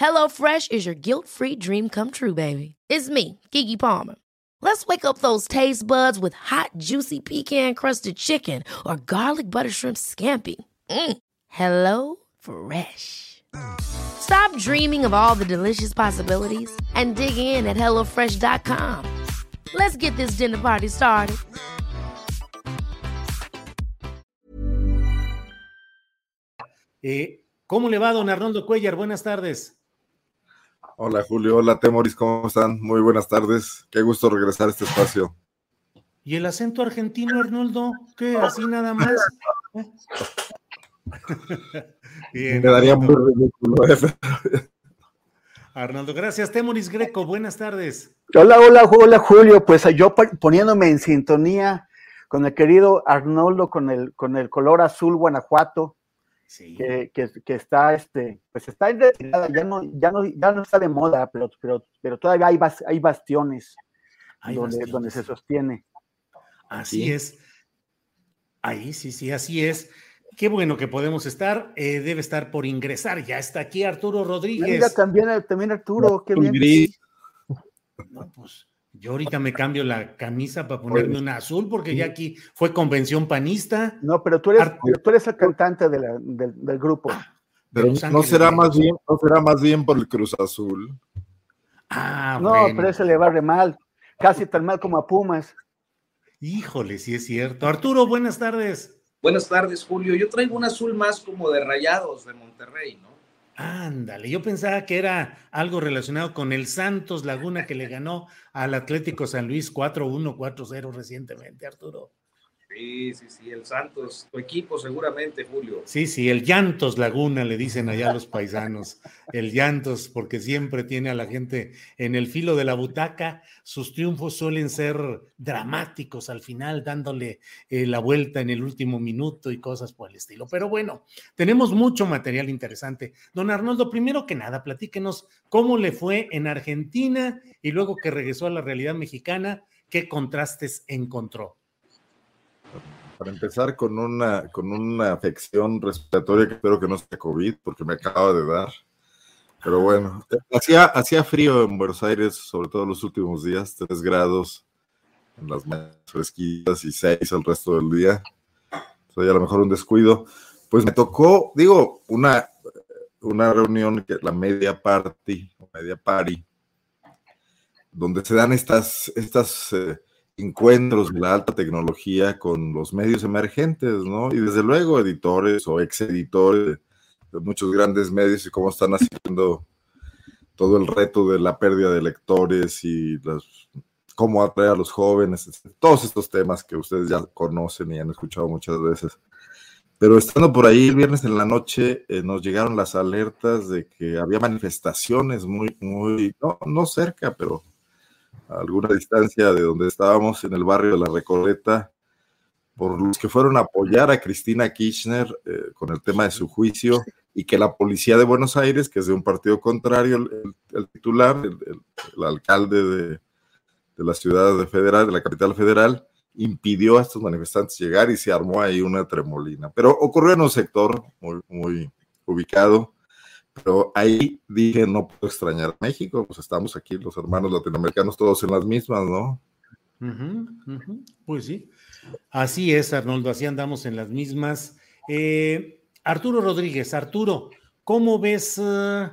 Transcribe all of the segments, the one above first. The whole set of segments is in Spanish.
HelloFresh is your guilt-free dream come true, baby. It's me, Gigi Palmer. Let's wake up those taste buds with hot, juicy pecan-crusted chicken or garlic butter shrimp scampi. Mm. Hello Fresh. Stop dreaming of all the delicious possibilities and dig in at HelloFresh.com. Let's get this dinner party started. Eh, ¿Cómo le va, don Arnoldo Cuellar? Buenas tardes. Hola Julio, hola Temoris, ¿cómo están? Muy buenas tardes. Qué gusto regresar a este espacio. ¿Y el acento argentino, Arnoldo? ¿Qué? ¿Así nada más? Bien, Me daría muy ridículo. ¿eh? Arnoldo, gracias. Temoris Greco, buenas tardes. Hola, hola, hola Julio. Pues yo poniéndome en sintonía con el querido Arnoldo con el, con el color azul Guanajuato que, que, está, este, pues está en retirada, ya no, ya no, ya no está de moda, pero, pero, pero todavía hay, hay bastiones, donde, donde se sostiene. Así es. Ahí, sí, sí, así es. Qué bueno que podemos estar. Eh, debe estar por ingresar. Ya está aquí Arturo Rodríguez. Mira, también, también Arturo, qué bien. No, pues yo ahorita me cambio la camisa para ponerme una azul porque ya aquí fue convención panista. No, pero tú eres, tú eres el cantante del, grupo. Ah, pero no será más bien, no será más bien por el Cruz Azul. Ah, no, pero ese le va re mal, casi tan mal como a Pumas. Híjole, sí es cierto. Arturo, buenas tardes. Buenas tardes, Julio. Yo traigo un azul más como de rayados de Monterrey, ¿no? Ándale, yo pensaba que era algo relacionado con el Santos Laguna que le ganó al Atlético San Luis 4-1, 4-0 recientemente, Arturo. Sí, sí, sí, el Santos, tu equipo seguramente, Julio. Sí, sí, el Llantos Laguna le dicen allá los paisanos, el Llantos, porque siempre tiene a la gente en el filo de la butaca. Sus triunfos suelen ser dramáticos al final, dándole eh, la vuelta en el último minuto y cosas por el estilo. Pero bueno, tenemos mucho material interesante. Don Arnoldo, primero que nada, platíquenos cómo le fue en Argentina y luego que regresó a la realidad mexicana, qué contrastes encontró para empezar con una, con una afección respiratoria que espero que no sea COVID, porque me acaba de dar. Pero bueno, hacía, hacía frío en Buenos Aires, sobre todo los últimos días, 3 grados en las mañanas fresquitas y 6 el resto del día. Soy a lo mejor un descuido. Pues me tocó, digo, una, una reunión, que la media party, media party, donde se dan estas, estas eh, encuentros de la alta tecnología con los medios emergentes, ¿no? Y desde luego editores o ex editores de muchos grandes medios y cómo están haciendo todo el reto de la pérdida de lectores y cómo atraer a los jóvenes, todos estos temas que ustedes ya conocen y han escuchado muchas veces. Pero estando por ahí el viernes en la noche, eh, nos llegaron las alertas de que había manifestaciones muy, muy, no, no cerca, pero a alguna distancia de donde estábamos en el barrio de la Recoleta, por los que fueron a apoyar a Cristina Kirchner eh, con el tema de su juicio y que la policía de Buenos Aires, que es de un partido contrario, el, titular, el, alcalde de, de, la ciudad de federal, de la capital federal, impidió a estos manifestantes llegar y se armó ahí una tremolina. Pero ocurrió en un sector muy, muy ubicado pero ahí dije, no puedo extrañar a México, pues estamos aquí los hermanos latinoamericanos todos en las mismas, ¿no? Pues sí, así es, Arnoldo, así andamos en las mismas. Eh, Arturo Rodríguez, Arturo, ¿cómo ves eh,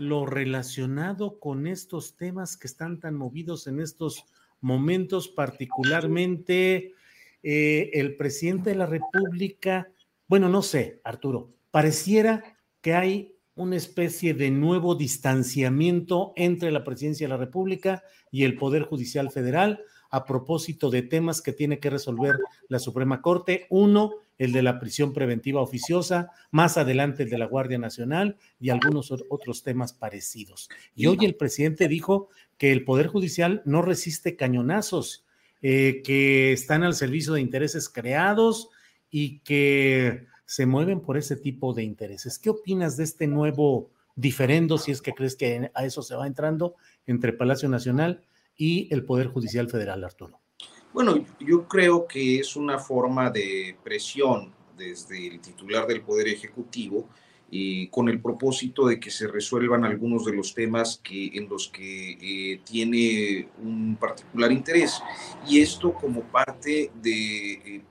lo relacionado con estos temas que están tan movidos en estos momentos, particularmente eh, el presidente de la República? Bueno, no sé, Arturo, pareciera que hay una especie de nuevo distanciamiento entre la presidencia de la República y el Poder Judicial Federal a propósito de temas que tiene que resolver la Suprema Corte. Uno, el de la prisión preventiva oficiosa, más adelante el de la Guardia Nacional y algunos otros temas parecidos. Y hoy el presidente dijo que el Poder Judicial no resiste cañonazos, eh, que están al servicio de intereses creados y que se mueven por ese tipo de intereses. ¿Qué opinas de este nuevo diferendo, si es que crees que a eso se va entrando, entre Palacio Nacional y el Poder Judicial Federal, Arturo? Bueno, yo creo que es una forma de presión desde el titular del Poder Ejecutivo con el propósito de que se resuelvan algunos de los temas que, en los que eh, tiene un particular interés. Y esto como parte de eh,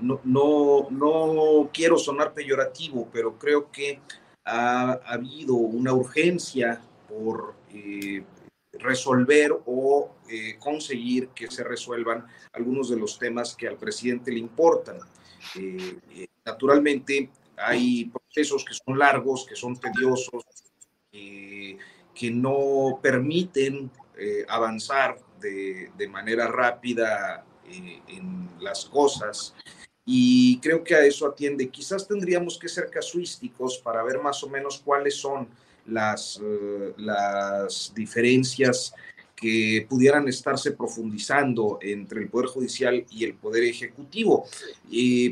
no, no, no, quiero sonar peyorativo, pero creo que ha, habido una urgencia por eh, resolver o eh, conseguir que se resuelvan algunos de los temas que al presidente le importan. Eh, naturalmente, hay procesos que son largos, que son tediosos, que no permiten avanzar de, de manera rápida eh, en las cosas. Y creo que a eso atiende. Quizás tendríamos que ser casuísticos para ver más o menos cuáles son las, eh, las diferencias que pudieran estarse profundizando entre el Poder Judicial y el Poder Ejecutivo.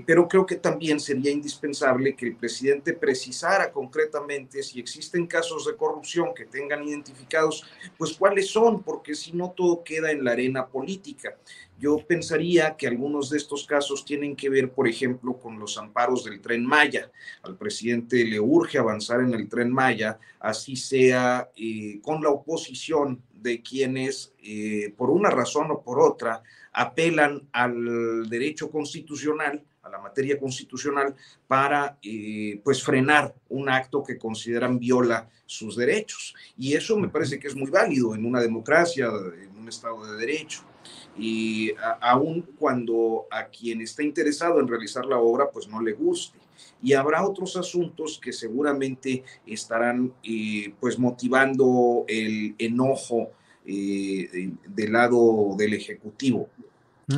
pero creo que también sería indispensable que el presidente precisara concretamente si existen casos de corrupción que tengan identificados, pues cuáles son, porque si no todo queda en la arena política. Yo pensaría que algunos de estos casos tienen que ver, por ejemplo, con los amparos del tren Maya. Al presidente le urge avanzar en el tren Maya, así sea eh, con la oposición de quienes, eh, por una razón o por otra, apelan al derecho constitucional, a la materia constitucional, para eh, pues frenar un acto que consideran viola sus derechos. Y eso me parece que es muy válido en una democracia, en un Estado de Derecho y aun cuando a quien está interesado en realizar la obra pues no le guste. Y habrá otros asuntos que seguramente estarán eh, pues motivando el enojo eh, del lado del Ejecutivo.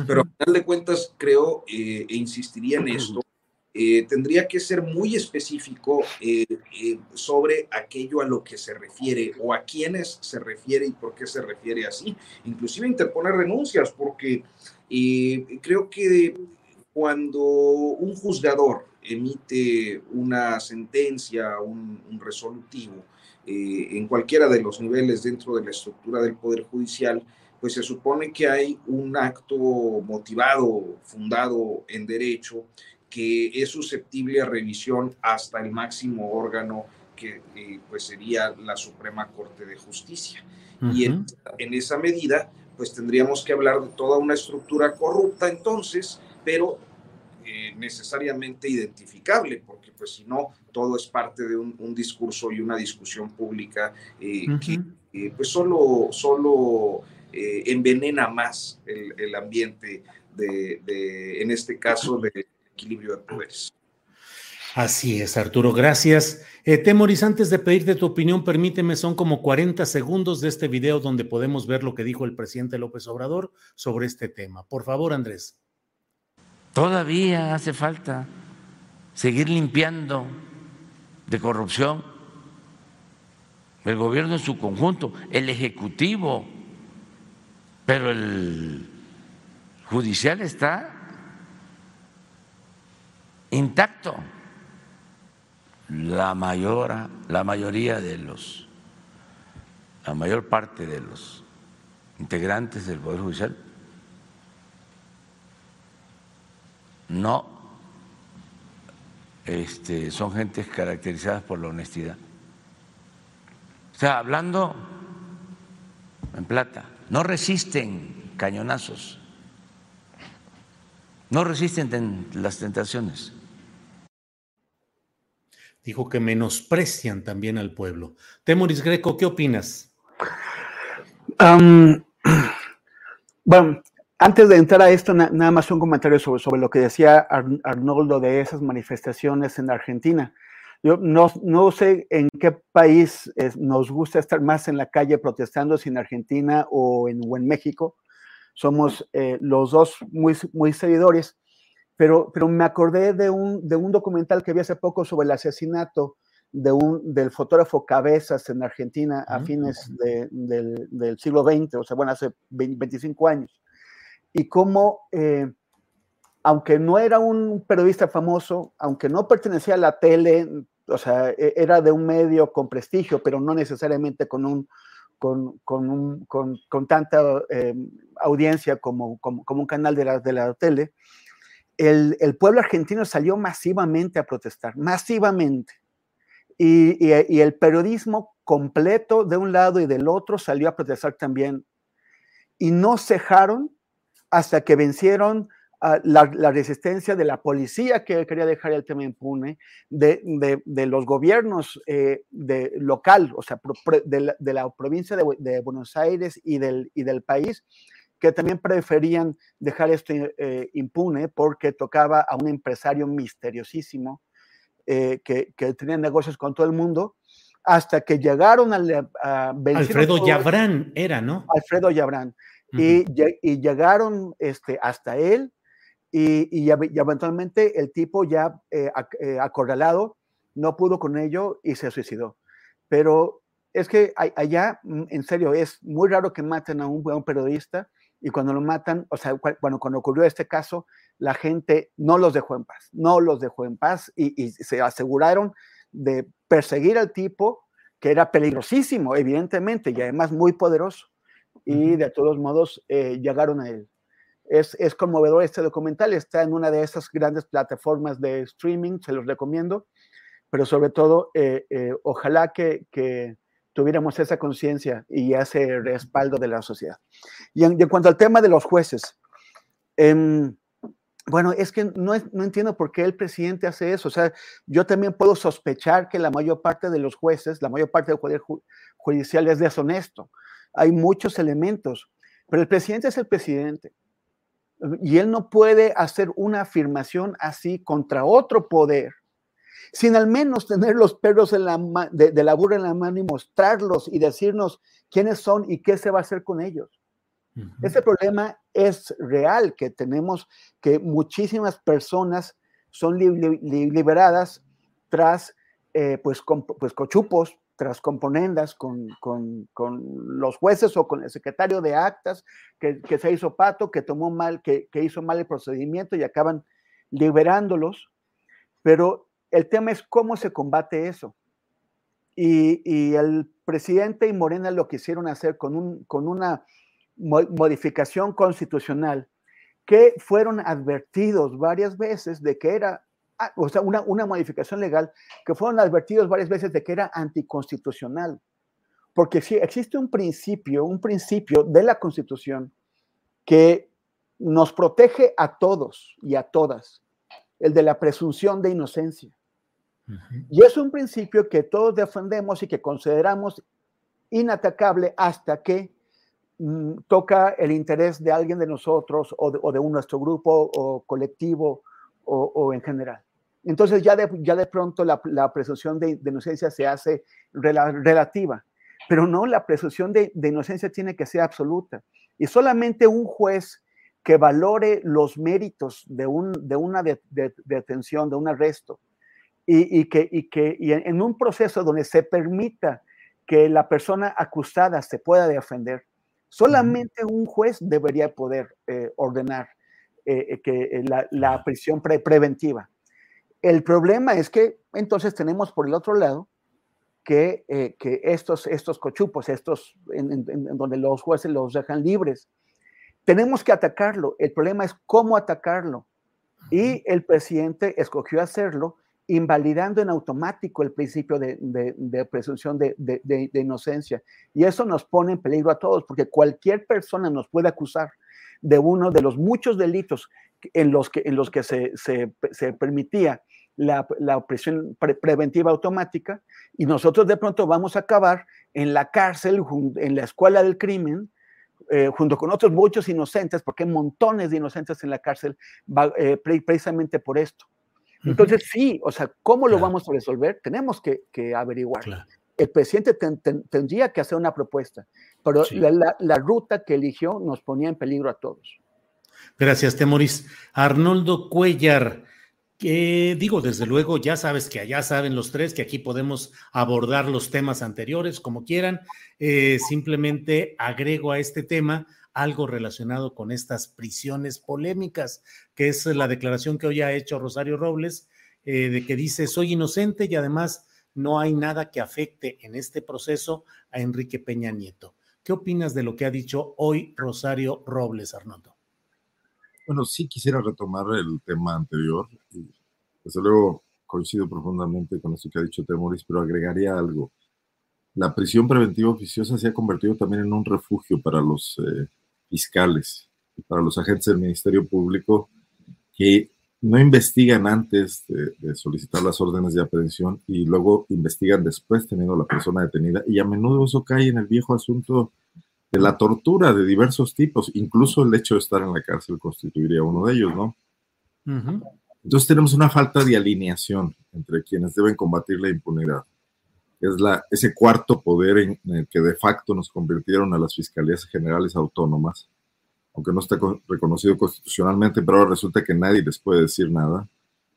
Pero al final de cuentas creo eh, e insistiría en esto, eh, tendría que ser muy específico eh, eh, sobre aquello a lo que se refiere o a quiénes se refiere y por qué se refiere así. Inclusive interponer denuncias, porque creo que cuando un juzgador emite una sentencia, un resolutivo, en cualquiera de los niveles dentro de la estructura del Poder Judicial, pues se supone que hay un acto motivado, fundado en derecho, que es susceptible a revisión hasta el máximo órgano que eh, pues sería la Suprema Corte de Justicia. Y en, esa medida, pues tendríamos que hablar de toda una estructura corrupta entonces, pero eh, necesariamente identificable, porque pues si no, todo es parte de un, discurso y una discusión pública eh, que pues solo, solo envenena más el, ambiente de, de, en este caso, de equilibrio de poderes. Así es, Arturo, gracias. Eh, Temoris, antes de pedirte tu opinión, permíteme, son como 40 segundos de este video donde podemos ver lo que dijo el presidente López Obrador sobre este tema. Por favor, Andrés. Todavía hace falta seguir limpiando de corrupción el gobierno en su conjunto, el ejecutivo, pero el judicial está intacto. La mayor, la mayoría de los, la mayor parte de los integrantes del Poder Judicial no este, son gentes caracterizadas por la honestidad. O sea, hablando en plata, no resisten cañonazos, no resisten las tentaciones dijo que menosprecian también al pueblo. Temoris Greco, ¿qué opinas? bueno, antes de entrar a esto, nada más un comentario sobre, sobre lo que decía Arnoldo de esas manifestaciones en Argentina. Yo no, no sé en qué país nos gusta estar más en la calle protestando, si en Argentina o en, o en México. Somos eh, los dos muy, muy seguidores, pero, pero me acordé de un, de un documental que vi hace poco sobre el asesinato de un, del fotógrafo Cabezas en Argentina a fines del, del, siglo XX, o sea, bueno, hace 25 años. Y cómo, eh, aunque no era un periodista famoso, aunque no pertenecía a la tele, o sea, e, era de un medio con prestigio, pero no necesariamente con un con, con, un, con, con tanta eh, audiencia como, como, como, un canal de la, de la tele, el, pueblo argentino salió masivamente a protestar, masivamente. Y, el periodismo completo de un lado y del otro salió a protestar también. Y no cejaron hasta que vencieron la, resistencia de la policía que quería dejar el tema impune, de, los gobiernos eh, de, local, o sea, de la, provincia de, Buenos Aires y del país, que también preferían dejar esto eh, impune porque tocaba a un empresario misteriosísimo eh, que, que, tenía negocios con todo el mundo, hasta que llegaron a... a Alfredo Yabrán era, ¿no? Alfredo Yabrán. y, y, llegaron este, hasta él y, y, eventualmente el tipo ya eh, eh, acorralado no pudo con ello y se suicidó. Pero es que allá, mm, en serio, es muy raro que maten a un, buen periodista y cuando lo matan, o sea, bueno, cuando ocurrió este caso, la gente no los dejó en paz, no los dejó en paz y, y se aseguraron de perseguir al tipo que era peligrosísimo, evidentemente, y además muy poderoso. Y de todos modos eh, llegaron a él. Es, es, conmovedor este documental, está en una de esas grandes plataformas de streaming, se los recomiendo, pero sobre todo, eh, eh, ojalá que, que, tuviéramos esa conciencia y ese respaldo de la sociedad. Y en, y en, cuanto al tema de los jueces, eh, bueno, es que no, no, entiendo por qué el presidente hace eso. O sea, yo también puedo sospechar que la mayor parte de los jueces, la mayor parte del poder ju judicial es deshonesto. Hay muchos elementos, pero el presidente es el presidente y él no puede hacer una afirmación así contra otro poder sin al menos tener los perros de la, de, de la burra en la mano y mostrarlos y decirnos quiénes son y qué se va a hacer con ellos. Uh -huh. Ese problema es real, que tenemos que muchísimas personas son li li liberadas tras eh, pues, pues, cochupos, tras componendas con, con, con, los jueces o con el secretario de actas que, que se hizo pato, que tomó mal, que, que, hizo mal el procedimiento y acaban liberándolos. Pero el tema es cómo se combate eso. Y, el presidente y Morena lo quisieron hacer con, un, con una modificación constitucional que fueron advertidos varias veces de que era Ah, o sea, una, una modificación legal que fueron advertidos varias veces de que era anticonstitucional. Porque si existe un principio, un principio de la Constitución que nos protege a todos y a todas, el de la presunción de inocencia. Y es un principio que todos defendemos y que consideramos inatacable hasta que mm, toca el interés de alguien de nosotros o de, nuestro grupo o colectivo o, en general. Entonces ya de, ya de pronto la, presunción de, inocencia se hace rela, relativa, pero no, la presunción de, de, inocencia tiene que ser absoluta. Y solamente un juez que valore los méritos de, un, de una de, detención, de un arresto, y, y que, y que y en un proceso donde se permita que la persona acusada se pueda defender, solamente un juez debería poder eh, ordenar eh, que la, la, prisión pre preventiva. El problema es que entonces tenemos por el otro lado que, eh, que estos, estos cochupos, estos en, en, en, donde los jueces los dejan libres, tenemos que atacarlo. El problema es cómo atacarlo. Y el presidente escogió hacerlo invalidando en automático el principio de, presunción de, inocencia. Y eso nos pone en peligro a todos, porque cualquier persona nos puede acusar de uno de los muchos delitos en los que, en los que se, permitía la, la preventiva automática y nosotros de pronto vamos a acabar en la cárcel, en la escuela del crimen, eh, junto con otros muchos inocentes, porque hay montones de inocentes en la cárcel, eh, precisamente por esto. Entonces, sí, o sea, ¿cómo lo vamos a resolver? Tenemos que, averiguar. El presidente tendría que hacer una propuesta, pero la, ruta que eligió nos ponía en peligro a todos. Gracias, Temoris. Arnoldo Cuellar, que digo, desde luego, ya sabes que allá saben los tres que aquí podemos abordar los temas anteriores como quieran. Eh, simplemente agrego a este tema algo relacionado con estas prisiones polémicas, que es la declaración que hoy ha hecho Rosario Robles, eh, de que dice, soy inocente y además no hay nada que afecte en este proceso a Enrique Peña Nieto. ¿Qué opinas de lo que ha dicho hoy Rosario Robles, Arnoldo? Bueno, sí quisiera retomar el tema anterior. Y desde luego coincido profundamente con esto que ha dicho Temoris, pero agregaría algo. La prisión preventiva oficiosa se ha convertido también en un refugio para los eh, fiscales y para los agentes del Ministerio Público que no investigan antes de, solicitar las órdenes de aprehensión y luego investigan después teniendo a la persona detenida. Y a menudo eso cae en el viejo asunto de la tortura de diversos tipos. Incluso el hecho de estar en la cárcel constituiría uno de ellos, ¿no? Entonces tenemos una falta de alineación entre quienes deben combatir la impunidad. Es la, ese cuarto poder en el que de facto nos convirtieron a las fiscalías generales autónomas aunque no está reconocido constitucionalmente, pero ahora resulta que nadie les puede decir nada.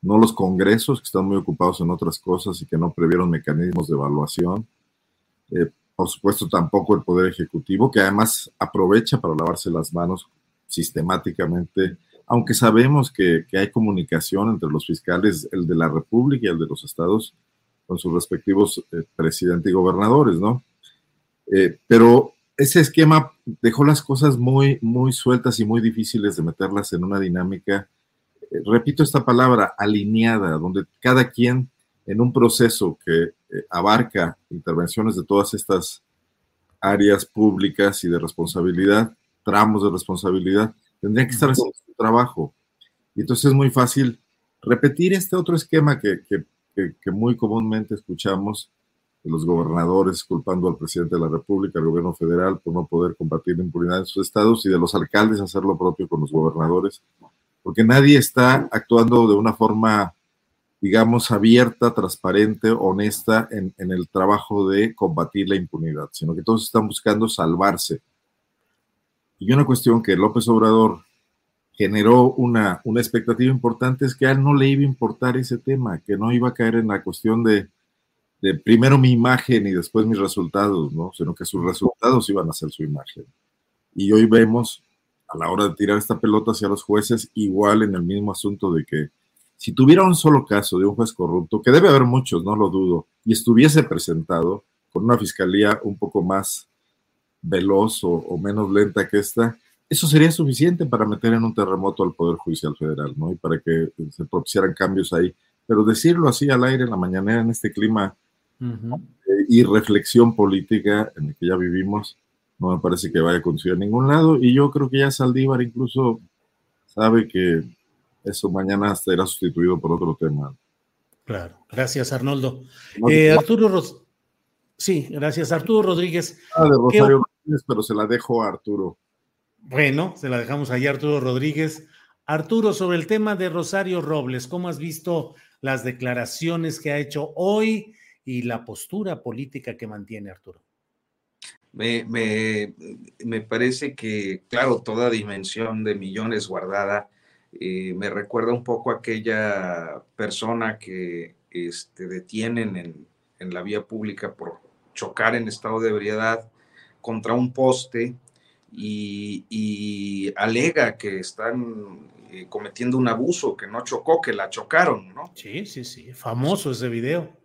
No los congresos, que están muy ocupados en otras cosas y que no previeron mecanismos de evaluación. Eh, por supuesto, tampoco el Poder Ejecutivo, que además aprovecha para lavarse las manos sistemáticamente, aunque sabemos que, hay comunicación entre los fiscales, el de la República y el de los estados, con sus respectivos eh, presidentes y gobernadores, ¿no? Eh, pero ese esquema dejó las cosas muy, muy sueltas y muy difíciles de meterlas en una dinámica, eh, repito esta palabra, alineada, donde cada quien en un proceso que abarca intervenciones de todas estas áreas públicas y de responsabilidad, tramos de responsabilidad, tendría que estar haciendo su trabajo. Y entonces es muy fácil repetir este otro esquema que, que muy comúnmente escuchamos, los gobernadores culpando al presidente de la República, al gobierno federal por no poder combatir la impunidad en sus estados y de los alcaldes hacer lo propio con los gobernadores, porque nadie está actuando de una forma, digamos, abierta, transparente, honesta en, el trabajo de combatir la impunidad, sino que todos están buscando salvarse. Y una cuestión que López Obrador generó una, una expectativa importante es que a él no le iba a importar ese tema, que no iba a caer en la cuestión de primero mi imagen y después mis resultados, ¿no? Sino que sus resultados iban a ser su imagen. Y hoy vemos, a la hora de tirar esta pelota hacia los jueces, igual en el mismo asunto de que si tuviera un solo caso de un juez corrupto, que debe haber muchos, no lo dudo, y estuviese presentado con una fiscalía un poco más veloz o, menos lenta que esta, eso sería suficiente para meter en un terremoto al Poder Judicial Federal, ¿no? Y para que se propiciaran cambios ahí. Pero decirlo así al aire en la mañanera en este clima eh, y reflexión política en el que ya vivimos, no me parece que vaya a conseguir a ningún lado. Y yo creo que ya Saldívar incluso sabe que eso mañana será sustituido por otro tema. Claro, gracias Arnoldo. Eh, Arturo Ros Sí, gracias Arturo Rodríguez. Ah, de Rosario Rodríguez, pero se la dejo a Arturo. Bueno, se la dejamos ahí Arturo Rodríguez. Arturo, sobre el tema de Rosario Robles, ¿cómo has visto las declaraciones que ha hecho hoy y la postura política que mantiene Arturo. Me, me, parece que, claro, toda dimensión de millones guardada eh, me recuerda un poco a aquella persona que este, detienen en, en, la vía pública por chocar en estado de ebriedad contra un poste y, y alega que están eh, cometiendo un abuso, que no chocó, que la chocaron, ¿no? Sí, sí, sí, famoso ese video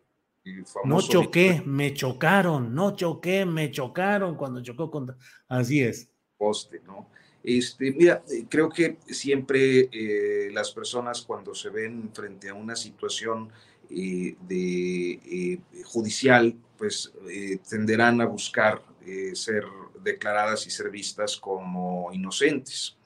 no choqué, me chocaron, no choqué, me chocaron cuando chocó contra. Así es. Poste, ¿no? Este, mira, creo que siempre eh, las personas cuando se ven frente a una situación eh, de, judicial, pues tenderán a buscar ser declaradas y ser vistas como inocentes.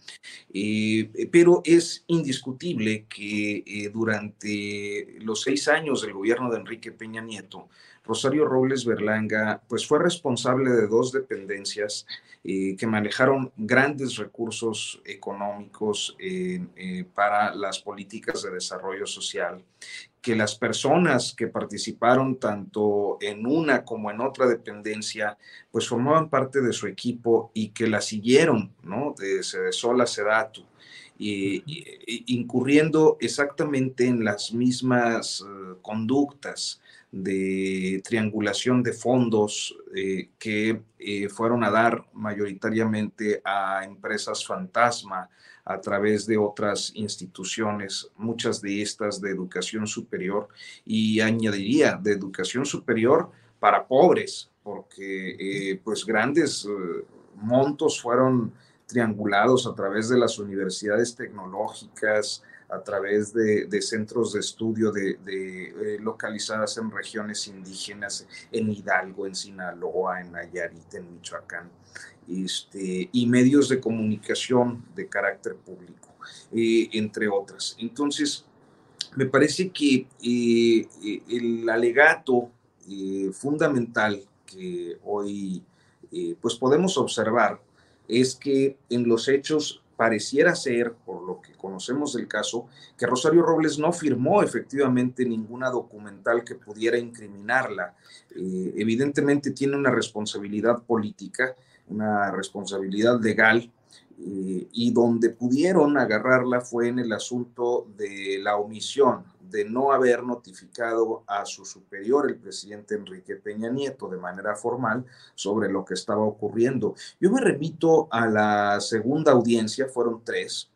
Eh, pero es indiscutible que eh, durante los seis años del gobierno de Enrique Peña Nieto, Rosario Robles Berlanga pues fue responsable de dos dependencias eh, que manejaron grandes recursos económicos para las políticas de desarrollo social, que las personas que participaron tanto en una como en otra dependencia, pues formaban parte de su equipo y que la siguieron, ¿no? De Sedesola Sedatu. Y, incurriendo exactamente en las mismas eh, conductas de triangulación de fondos eh, que eh, fueron a dar mayoritariamente a empresas fantasma a través de otras instituciones, muchas de estas de educación superior y añadiría de educación superior para pobres, porque eh, pues grandes montos fueron triangulados a través de las universidades tecnológicas, a través de, centros de estudio de, eh, localizadas en regiones indígenas, en Hidalgo, en Sinaloa, en Nayarit, en Michoacán, este, y medios de comunicación de carácter público, eh, entre otras. Entonces, me parece que eh, el alegato fundamental que hoy pues podemos observar es que en los hechos pareciera ser, por lo que conocemos del caso, que Rosario Robles no firmó efectivamente ninguna documental que pudiera incriminarla. Eh, evidentemente tiene una responsabilidad política, una responsabilidad legal, eh, y donde pudieron agarrarla fue en el asunto de la omisión, de no haber notificado a su superior, el presidente Enrique Peña Nieto, de manera formal sobre lo que estaba ocurriendo. Yo me remito a la segunda audiencia, fueron tres,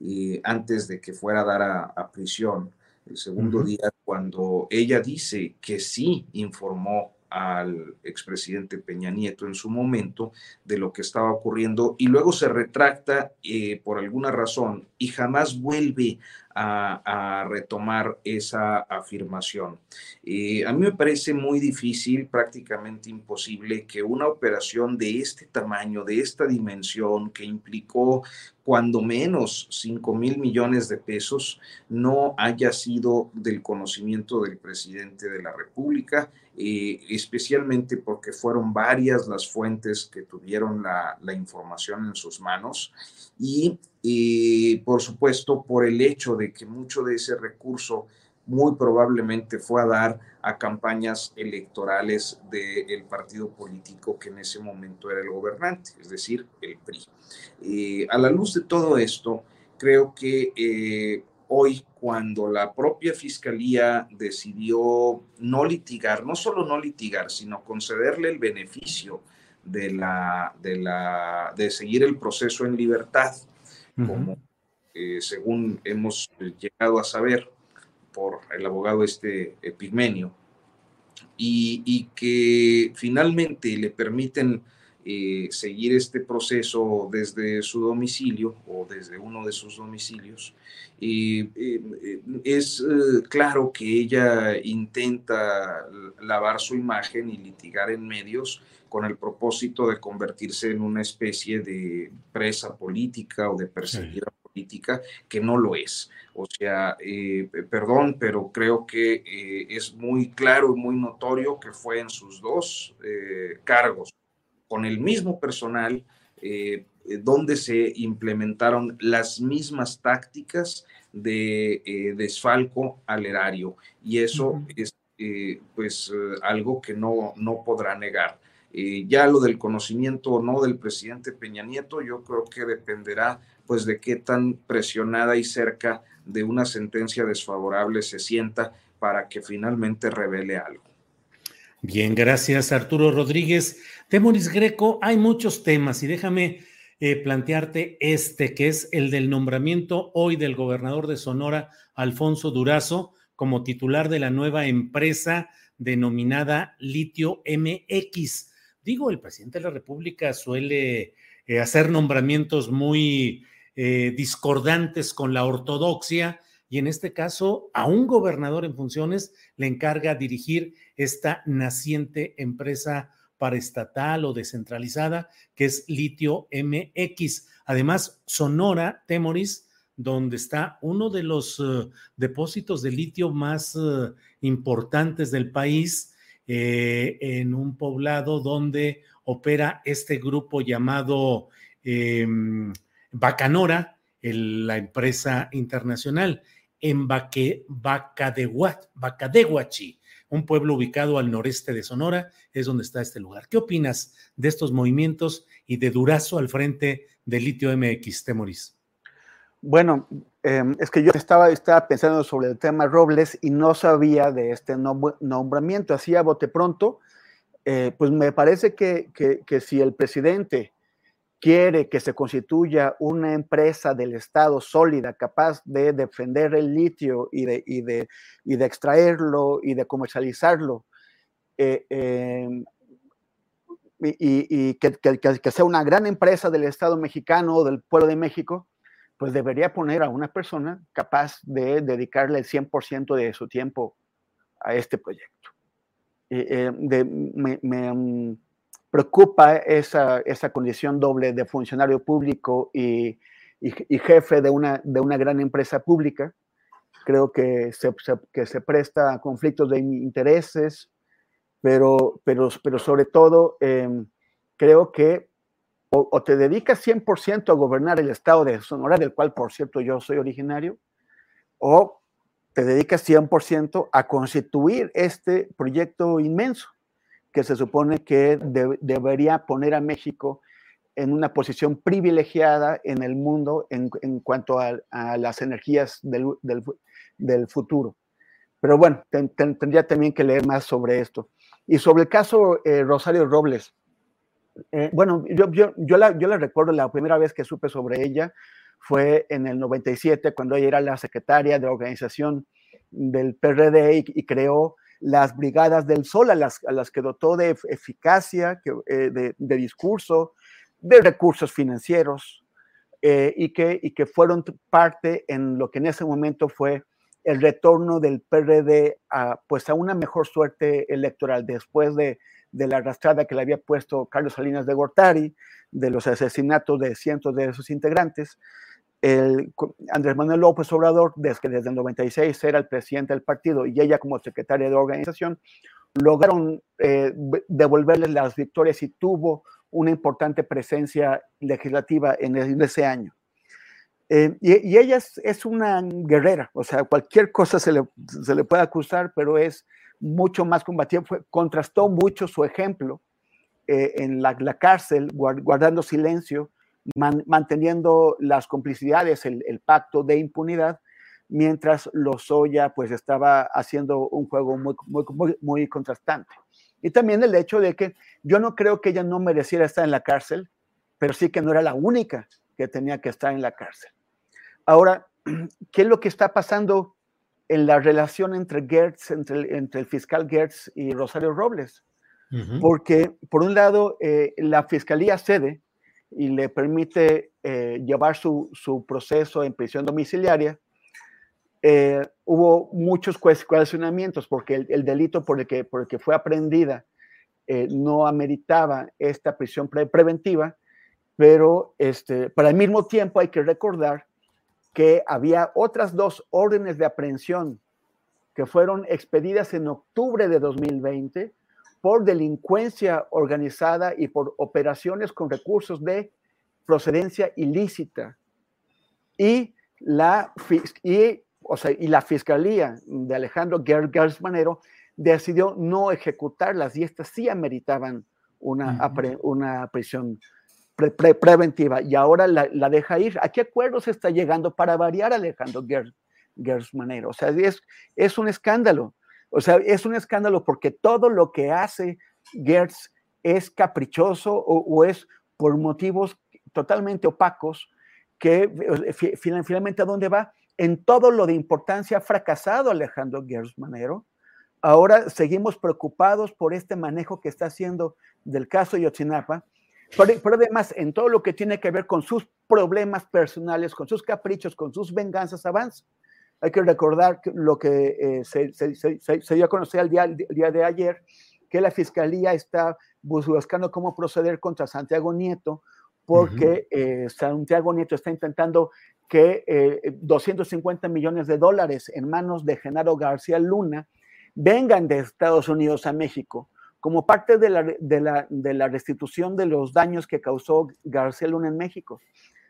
y antes de que fuera a dar a, prisión, el segundo día, cuando ella dice que sí informó al expresidente Peña Nieto en su momento de lo que estaba ocurriendo y luego se retracta eh, por alguna razón y jamás vuelve a, retomar esa afirmación. Eh, a mí me parece muy difícil, prácticamente imposible, que una operación de este tamaño, de esta dimensión, que implicó cuando menos 5 mil millones de pesos, no haya sido del conocimiento del presidente de la República, eh, especialmente porque fueron varias las fuentes que tuvieron la, la información en sus manos y y por supuesto por el hecho de que mucho de ese recurso muy probablemente fue a dar a campañas electorales del partido político que en ese momento era el gobernante, es decir, el PRI. A la luz de todo esto, creo que eh, hoy cuando la propia fiscalía decidió no litigar, no solo no litigar, sino concederle el beneficio de, la, de, la, de seguir el proceso en libertad, como eh, según hemos llegado a saber por el abogado este Epigmenio, y, y que finalmente le permiten eh, seguir este proceso desde su domicilio o desde uno de sus domicilios. Eh, es claro que ella intenta lavar su imagen y litigar en medios con el propósito de convertirse en una especie de presa política o de perseguida política, que no lo es. O sea, eh, perdón, pero creo que eh, es muy claro y muy notorio que fue en sus dos eh, cargos, con el mismo personal, donde se implementaron las mismas tácticas de desfalco al erario. Y eso es pues algo que no, no podrá negar. Eh, ya lo del conocimiento o no del presidente Peña Nieto, yo creo que dependerá pues de qué tan presionada y cerca de una sentencia desfavorable se sienta para que finalmente revele algo. Bien, gracias Arturo Rodríguez. Temoris Greco, hay muchos temas y déjame eh, plantearte este, que es el del nombramiento hoy del gobernador de Sonora, Alfonso Durazo, como titular de la nueva empresa denominada Litio MX. Digo, el presidente de la República suele eh, hacer nombramientos muy eh, discordantes con la ortodoxia y en este caso a un gobernador en funciones le encarga dirigir esta naciente empresa paraestatal o descentralizada que es Litio MX. Además, Sonora, Temoris, donde está uno de los eh, depósitos de litio más importantes del país, eh, en un poblado donde opera este grupo llamado em, Bacanora, la empresa internacional, en Bacadehuachi, un pueblo ubicado al noreste de Sonora, es donde está este lugar. ¿Qué opinas de estos movimientos y de Durazo al frente de Litio MX, Temoris? Bueno, em, es que yo estaba, estaba pensando sobre el tema Robles y no sabía de este nombramiento. Así a bote pronto, eh, pues me parece que, si el presidente quiere que se constituya una empresa del Estado sólida, capaz de defender el litio y de, y de, y de extraerlo y de comercializarlo, eh, em, y, que, que, sea una gran empresa del Estado mexicano o del pueblo de México, pues debería poner a una persona capaz de dedicarle el 100% de su tiempo a este proyecto. Eh, me, mm, preocupa esa, esa, condición doble de funcionario público y, y, jefe de una, de una gran empresa pública. Creo que se, que se presta a conflictos de intereses, pero, pero, pero sobre todo em, creo que o, te dedicas 100% a gobernar el estado de Sonora, del cual, por cierto, yo soy originario, o te dedicas 100% a constituir este proyecto inmenso que se supone que debería poner a México en una posición privilegiada en el mundo en, cuanto a, las energías del, futuro. Pero bueno, tendría también que leer más sobre esto. Y sobre el caso eh, Rosario Robles, eh, bueno, yo, yo, yo, la, yo la recuerdo, la primera vez que supe sobre ella fue en el 97, cuando ella era la secretaria de organización del PRD y, creó las Brigadas del Sol, a las, a las que dotó de eficacia, eh, de, de, discurso, de recursos financieros, eh, y, que, y que fueron parte en lo que en ese momento fue el retorno del PRD a, pues a una mejor suerte electoral después de de la arrastrada que le había puesto Carlos Salinas de Gortari, de los asesinatos de cientos de sus integrantes. El, Andrés Manuel López Obrador, desde que desde el 96 era el presidente del partido y ella como secretaria de organización, lograron eh, devolverles las victorias y tuvo una importante presencia legislativa en, ese año. Eh, y, ella es, es, una guerrera, o sea, cualquier cosa se le, se le puede acusar, pero es mucho más combativo, contrastó mucho su ejemplo eh, en la, cárcel, guardando silencio, manteniendo las complicidades, el, pacto de impunidad, mientras Lozoya pues estaba haciendo un juego muy, muy, muy, contrastante. Y también el hecho de que yo no creo que ella no mereciera estar en la cárcel, pero sí que no era la única que tenía que estar en la cárcel. Ahora, ¿qué es lo que está pasando en la relación entre Gertz, entre, entre el fiscal Gertz y Rosario Robles. Porque, por un lado, eh, la fiscalía cede y le permite eh, llevar su, su, proceso en prisión domiciliaria. Eh, hubo muchos cuestionamientos porque el, delito por el, que, por el que fue aprendida no ameritaba esta prisión preventiva, pero este, para el mismo tiempo hay que recordar que había otras dos órdenes de aprehensión que fueron expedidas en octubre de 2020 por delincuencia organizada y por operaciones con recursos de procedencia ilícita. Y la, y, o sea, y la fiscalía de Alejandro Gergers Manero decidió no ejecutarlas y estas sí ameritaban una, una prisión preventiva y ahora la, deja ir. ¿A qué acuerdos está llegando para variar Alejandro Gers, Manero? O sea, es, es un escándalo. O sea, es un escándalo porque todo lo que hace Gertz es caprichoso o, es por motivos totalmente opacos que eh, finalmente a dónde va. En todo lo de importancia ha fracasado Alejandro Gers Manero. Ahora seguimos preocupados por este manejo que está haciendo del caso Yotzinapa pero, además, en todo lo que tiene que ver con sus problemas personales, con sus caprichos, con sus venganzas, avanza. Hay que recordar lo que eh, se, se, dio a conocer el día, día, de ayer, que la fiscalía está buscando cómo proceder contra Santiago Nieto, porque eh, Santiago Nieto está intentando que 250 eh, millones de dólares en manos de Genaro García Luna vengan de Estados Unidos a México como parte de la, de la, restitución de los daños que causó García Luna en México.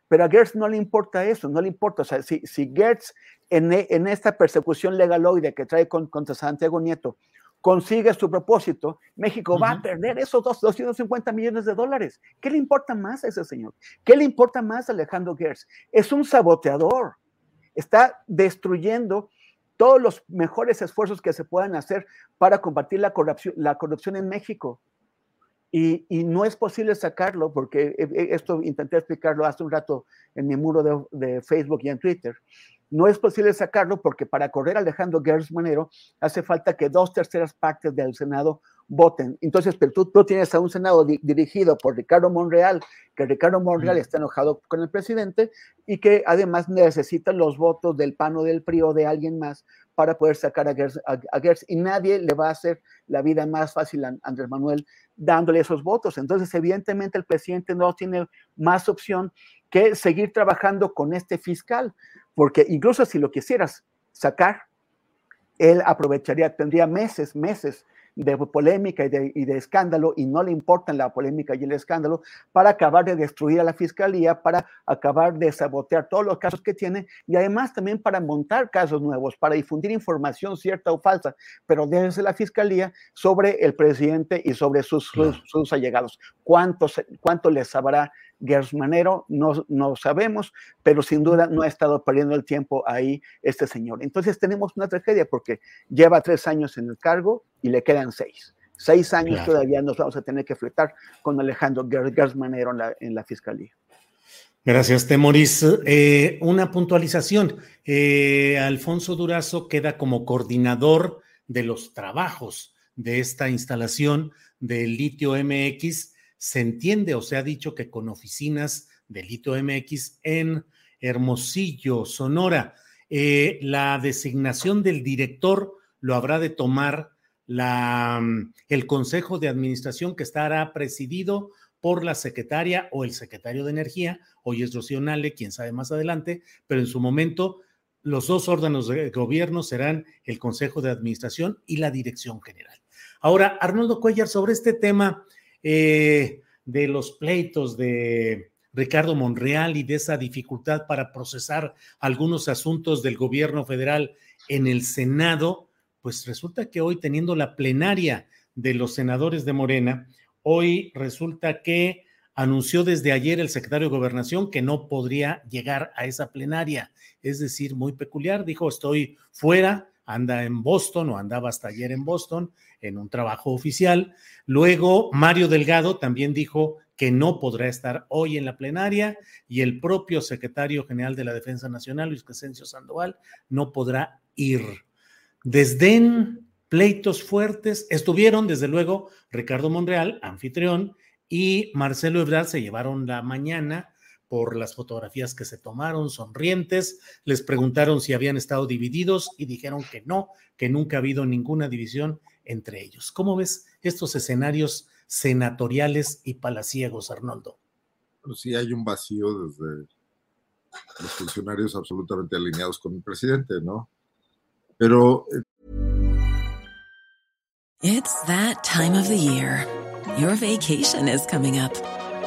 Pero a Gertz no le importa eso, no le importa. O sea, si, si Gertz en, en esta persecución legaloide que trae contra Santiago Nieto consigue su propósito, México va a perder esos 250 millones de dólares. ¿Qué le importa más a ese señor? ¿Qué le importa más a Alejandro Gertz? Es un saboteador. Está destruyendo todos los mejores esfuerzos que se puedan hacer para combatir la corrupción, la corrupción en México. Y, no es posible sacarlo, porque eh, eh, esto intenté explicarlo hace un rato en mi muro de, Facebook y en Twitter. No es posible sacarlo porque para correr Alejandro Gertz Manero hace falta que dos terceras partes del Senado voten. Entonces, pero tú, tienes a un Senado dirigido por Ricardo Monreal, que Ricardo Monreal está enojado con el presidente y que además necesita los votos del PAN o del PRI o de alguien más para poder sacar a Gertz, y nadie le va a hacer la vida más fácil a Andrés Manuel dándole esos votos. Entonces, evidentemente, el presidente no tiene más opción que seguir trabajando con este fiscal, porque incluso si lo quisieras sacar, él aprovecharía, tendría meses, meses de polémica y de, escándalo y no le importan la polémica y el escándalo para acabar de destruir a la fiscalía, para acabar de sabotear todos los casos que tiene y además también para montar casos nuevos, para difundir información cierta o falsa, pero desde la fiscalía sobre el presidente y sobre sus, sus, allegados. ¿Cuánto, ¿Cuánto les sabrá Gersmanero, no, no sabemos, pero sin duda no ha estado perdiendo el tiempo ahí este señor. Entonces tenemos una tragedia porque lleva tres años en el cargo y le quedan seis. Seis años todavía nos vamos a tener que fletar con Alejandro Gersmanero en la, en la fiscalía. Gracias, Temoris. Eh, una puntualización. Eh, Alfonso Durazo queda como coordinador de los trabajos de esta instalación del litio MX se entiende o se ha dicho que con oficinas de Lito MX en Hermosillo, Sonora. Eh, la designación del director lo habrá de tomar la, mm, el Consejo de Administración que estará presidido por la secretaria o el secretario de Energía, hoy es Rocío Nale, quién sabe más adelante, pero en su momento los dos órganos de gobierno serán el Consejo de Administración y la Dirección General. Ahora, Arnoldo Cuellar, sobre este tema, eh, de los pleitos de Ricardo Monreal y de esa dificultad para procesar algunos asuntos del gobierno federal en el Senado, pues resulta que hoy teniendo la plenaria de los senadores de Morena, hoy resulta que anunció desde ayer el secretario de Gobernación que no podría llegar a esa plenaria. Es decir, muy peculiar, dijo, estoy fuera, anda en Boston o andaba hasta ayer en Boston en un trabajo oficial. Luego, Mario Delgado también dijo que no podrá estar hoy en la plenaria y el propio secretario general de la Defensa Nacional, Luis Crescencio Sandoval, no podrá ir. Desdén, pleitos fuertes, estuvieron desde luego Ricardo Monreal, anfitrión, y Marcelo Ebrard se llevaron la mañana por las fotografías que se tomaron, sonrientes, les preguntaron si habían estado divididos y dijeron que no, que nunca ha habido ninguna división entre ellos. ¿Cómo ves estos escenarios senatoriales y palaciegos, Arnoldo? Sí, hay un vacío desde los funcionarios absolutamente alineados con el presidente, ¿no? Pero... Eh, It's that time of the year. Your vacation is coming up.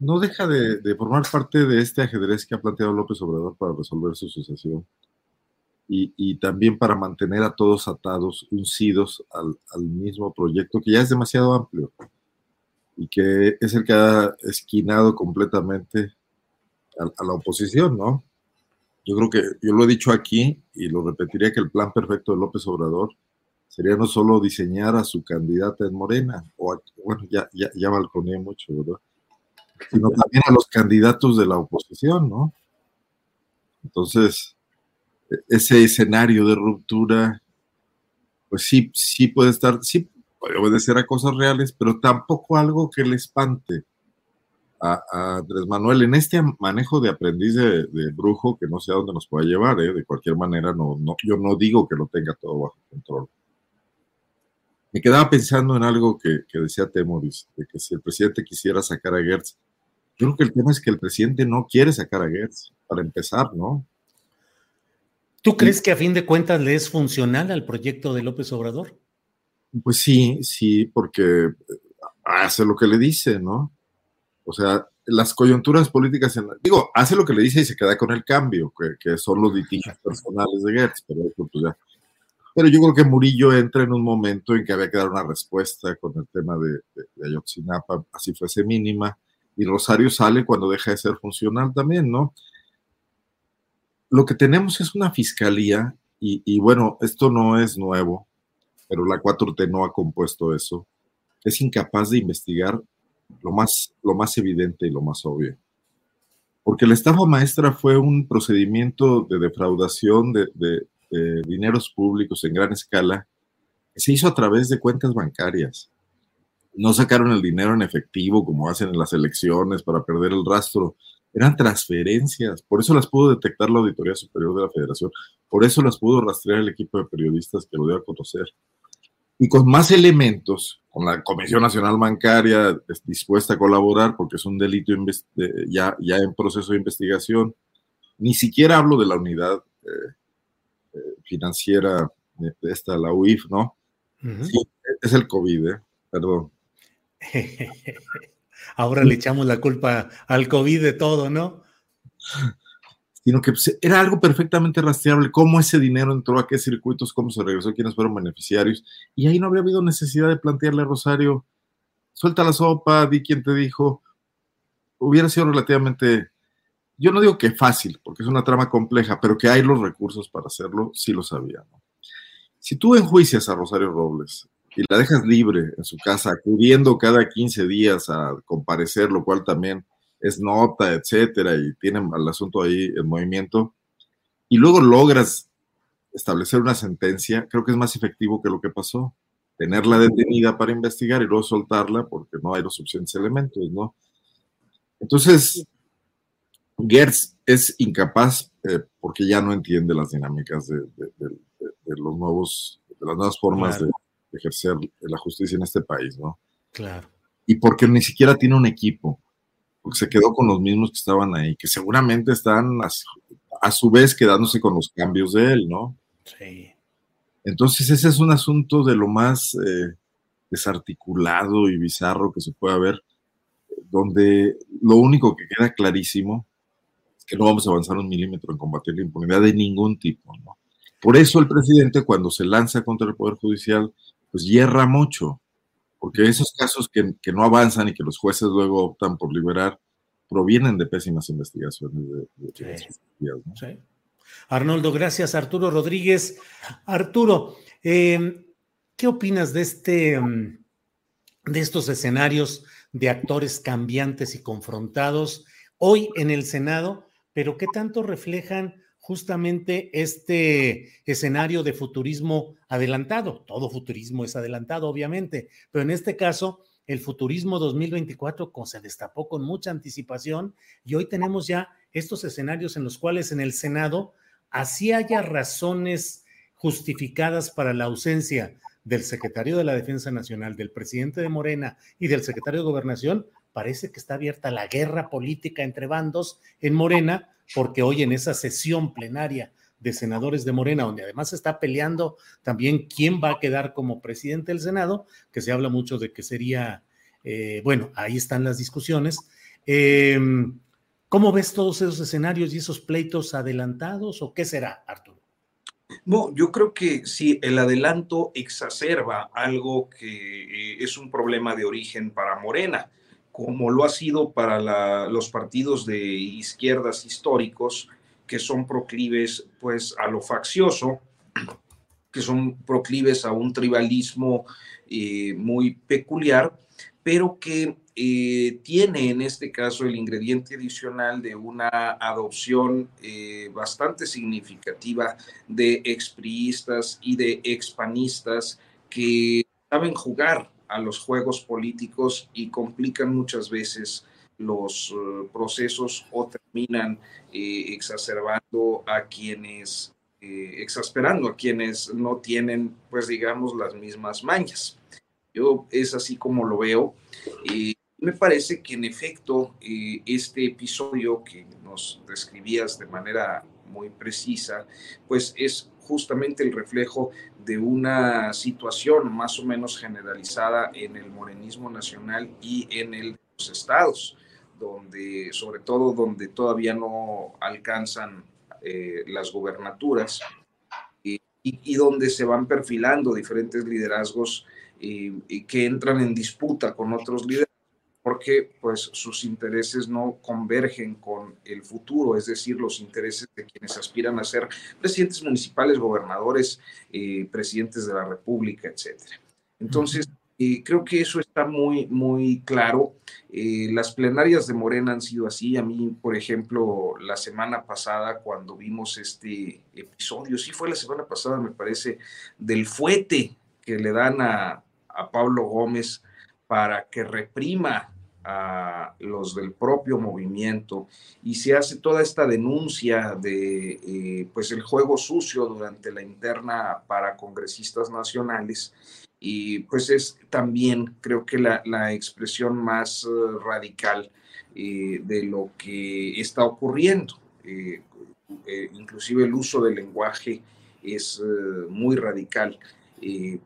No deja de, formar parte de este ajedrez que ha planteado López Obrador para resolver su sucesión. y, también para mantener a todos atados, uncidos al, mismo proyecto que ya es demasiado amplio y que es el que ha esquinado completamente a, la oposición, ¿no? Yo creo que, yo lo he dicho aquí y lo repetiría que el plan perfecto de López Obrador sería no solo diseñar a su candidata en Morena, o bueno, ya, ya, ya balconé mucho, ¿verdad? Sino también a los candidatos de la oposición, ¿no? Entonces, ese escenario de ruptura, pues sí, sí puede estar, sí puede obedecer a cosas reales, pero tampoco algo que le espante a, Andrés Manuel en este manejo de aprendiz de, brujo que no sé a dónde nos pueda llevar, ¿eh? de cualquier manera, no, no, yo no digo que lo tenga todo bajo control. Me quedaba pensando en algo que, que decía Temoris, de que si el presidente quisiera sacar a Gertz, yo creo que el tema es que el presidente no quiere sacar a Gertz, para empezar, ¿no? ¿Tú crees que a fin de cuentas le es funcional al proyecto de López Obrador? Pues sí, sí, porque hace lo que le dice, ¿no? O sea, las coyunturas políticas, digo, hace lo que le dice y se queda con el cambio, que, son los litigios personales de Gertz, pero, pues pero yo creo que Murillo entra en un momento en que había que dar una respuesta con el tema de, de Ayotzinapa, así fuese mínima, y Rosario sale cuando deja de ser funcional también, ¿no? lo que tenemos es una fiscalía, y, bueno, esto no es nuevo, pero la 4T no ha compuesto eso, es incapaz de investigar lo más, lo más evidente y lo más obvio. Porque la estafa maestra fue un procedimiento de defraudación de, de dineros públicos en gran escala se hizo a través de cuentas bancarias. No sacaron el dinero en efectivo como hacen en las elecciones para perder el rastro, eran transferencias, por eso las pudo detectar la Auditoría Superior de la Federación, por eso las pudo rastrear el equipo de periodistas que lo dio a conocer. Y con más elementos, con la Comisión Nacional Bancaria dispuesta a colaborar, porque es un delito ya, ya en proceso de investigación, ni siquiera hablo de la unidad eh, eh, financiera esta, la UIF, ¿no? sí, es el COVID, ¿eh? perdón. Ahora le echamos la culpa al COVID de todo, ¿no? Sino que pues, era algo perfectamente rastreable, cómo ese dinero entró, a qué circuitos, cómo se regresó, quiénes fueron beneficiarios. Y ahí no habría habido necesidad de plantearle a Rosario, suelta la sopa, di quién te dijo. Hubiera sido relativamente, yo no digo que fácil, porque es una trama compleja, pero que hay los recursos para hacerlo, sí lo sabía. Si tú enjuicias a Rosario Robles y la dejas libre en su casa, acudiendo cada 15 días a comparecer, lo cual también es nota, etcétera, y tienen al asunto ahí en movimiento, y luego logras establecer una sentencia, creo que es más efectivo que lo que pasó. Tenerla detenida para investigar y luego soltarla porque no hay los suficientes elementos, ¿no? Entonces, Gertz es incapaz eh, porque ya no entiende las dinámicas de, los nuevos, de las nuevas formas de, ejercer la justicia en este país, ¿no? Claro. Y porque ni siquiera tiene un equipo, porque se quedó con los mismos que estaban ahí, que seguramente están a, su vez quedándose con los cambios de él, ¿no? Sí. Entonces ese es un asunto de lo más eh, desarticulado y bizarro que se puede ver, donde lo único que queda clarísimo es que no vamos a avanzar un milímetro en combatir la impunidad de ningún tipo, ¿no? Por eso el presidente cuando se lanza contra el Poder Judicial pues hierra mucho, porque esos casos que, no avanzan y que los jueces luego optan por liberar, provienen de pésimas investigaciones de, Arnoldo, gracias. Arturo Rodríguez. Arturo, em, ¿qué opinas de este em, de estos escenarios de actores cambiantes y confrontados hoy en el Senado, pero qué tanto reflejan justamente este escenario de futurismo adelantado. Todo futurismo es adelantado, obviamente, pero en este caso, el futurismo 2024 se destapó con mucha anticipación y hoy tenemos ya estos escenarios en los cuales en el Senado así haya razones justificadas para la ausencia del secretario de la Defensa Nacional, del presidente de Morena y del secretario de Gobernación, parece que está abierta la guerra política entre bandos en Morena porque hoy en esa sesión plenaria de senadores de Morena, donde además está peleando también quién va a quedar como presidente del Senado, que se habla mucho de que sería, eh, bueno, ahí están las discusiones. Em, ¿Cómo ves todos esos escenarios y esos pleitos adelantados o qué será, Arturo? No, yo creo que sí, el adelanto exacerba algo que eh, es un problema de origen para Morena, como lo ha sido para los partidos de izquierdas históricos que son proclives pues a lo faccioso, que son proclives a un tribalismo eh, muy peculiar, pero que eh, tiene en este caso el ingrediente adicional de una adopción eh, bastante significativa de expriistas y de expanistas que saben jugar a los juegos políticos y complican muchas veces los procesos o terminan exacerbando a quienes eh, exasperando a quienes no tienen, pues digamos, las mismas mañas. Yo es así como lo veo. y me parece que en efecto eh, este episodio que nos describías de manera muy precisa, pues es justamente el reflejo de una situación más o menos generalizada en el morenismo nacional y en el, los estados, donde, sobre todo donde todavía no alcanzan eh, las gobernaturas y, donde se van perfilando diferentes liderazgos y que entran en disputa con otros líderes porque pues sus intereses no convergen con el futuro, es decir, los intereses de quienes aspiran a ser presidentes municipales, gobernadores, eh, presidentes de la República, etcétera. Entonces, creo que eso está muy, muy claro. Eh, las plenarias de Morena han sido así. A mí, por ejemplo, la semana pasada, cuando vimos este episodio, sí fue la semana pasada, me parece, del fuete que le dan a, a Pablo Gómez para que reprima a los del propio movimiento y se hace toda esta denuncia de eh, pues el juego sucio durante la interna para congresistas nacionales y pues es también creo que la, la expresión más uh, radical eh, de lo que está ocurriendo. Eh, eh, inclusive el uso del lenguaje es muy radical.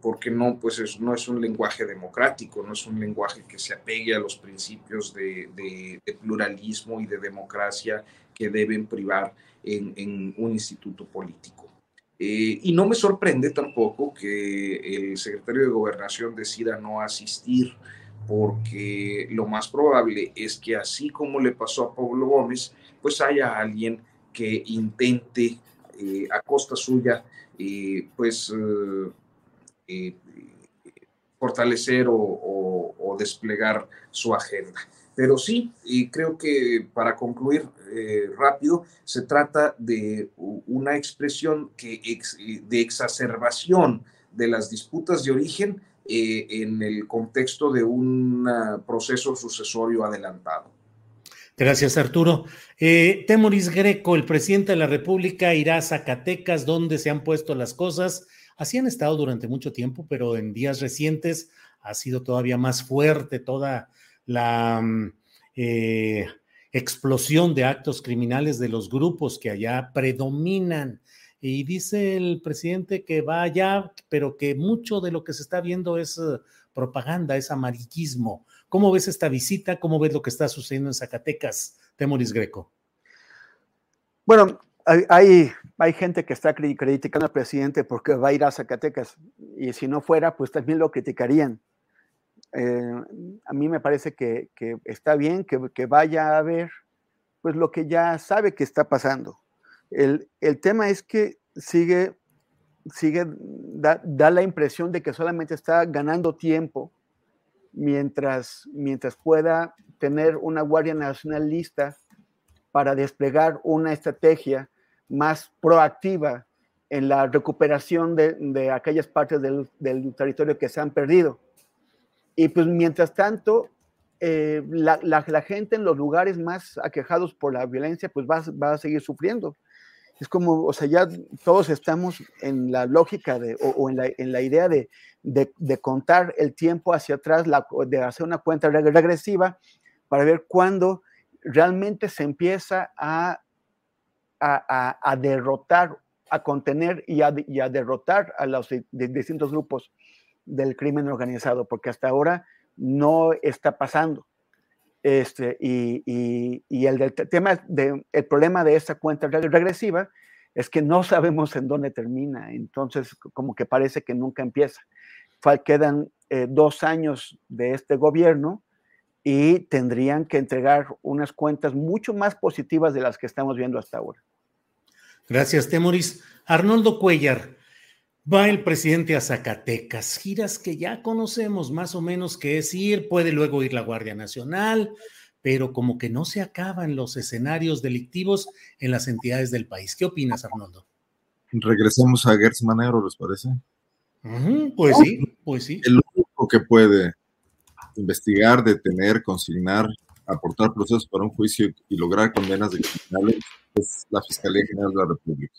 Porque no, pues es, no es un lenguaje democrático, no es un lenguaje que se apegue a los principios de, de, de pluralismo y de democracia que deben privar en, en un instituto político. Eh, y no me sorprende tampoco que el secretario de Gobernación decida no asistir, porque lo más probable es que así como le pasó a Pablo Gómez, pues haya alguien que intente eh, a costa suya, eh, fortalecer o desplegar su agenda. Pero sí, y creo que para concluir eh, rápido, se trata de una expresión que de exacerbación de las disputas de origen eh, en el contexto de un proceso sucesorio adelantado. Gracias, Arturo. Temoris Greco, el presidente de la República, irá a Zacatecas, donde se han puesto las cosas. Así han estado durante mucho tiempo, pero en días recientes ha sido todavía más fuerte toda la mm, eh, explosión de actos criminales de los grupos que allá predominan. Y dice el presidente que va allá, pero que mucho de lo que se está viendo es eh, propaganda, es amarillismo. ¿Cómo ves esta visita? ¿Cómo ves lo que está sucediendo en Zacatecas, Temoris Greco? Bueno, hay, hay, gente que está criticando al presidente porque va a ir a Zacatecas y si no fuera, pues también lo criticarían. Eh, a mí me parece que, está bien que, vaya a ver pues lo que ya sabe que está pasando. El, tema es que sigue, sigue da, la impresión de que solamente está ganando tiempo mientras, mientras pueda tener una Guardia Nacional lista para desplegar una estrategia más proactiva en la recuperación de, aquellas partes del, del territorio que se han perdido y pues mientras tanto, eh, la, la, gente en los lugares más aquejados por la violencia, pues va, va, a seguir sufriendo. Es como, o sea, ya todos estamos en la lógica de, o, en, la, en, la, idea de, de, de, contar el tiempo hacia atrás, de hacer una cuenta regresiva para ver cuándo realmente se empieza a, a, derrotar, a contener y a, derrotar a los distintos grupos del crimen organizado, porque hasta ahora no está pasando. Este, y, y, el tema de, el problema de esta cuenta regresiva es que no sabemos en dónde termina, entonces como que parece que nunca empieza. Quedan eh, dos años de este gobierno y tendrían que entregar unas cuentas mucho más positivas de las que estamos viendo hasta ahora. Gracias, Temoris. Arnoldo Cuellar, va el presidente a Zacatecas, giras que ya conocemos más o menos que es ir, puede luego ir la Guardia Nacional, pero como que no se acaban los escenarios delictivos en las entidades del país. ¿Qué opinas, Arnoldo? Regresemos a Gertz Manero, ¿les parece? pues sí, pues sí. El único que puede investigar, detener, consignar, aportar procesos para un juicio y lograr condenas de criminales es la Fiscalía General de la República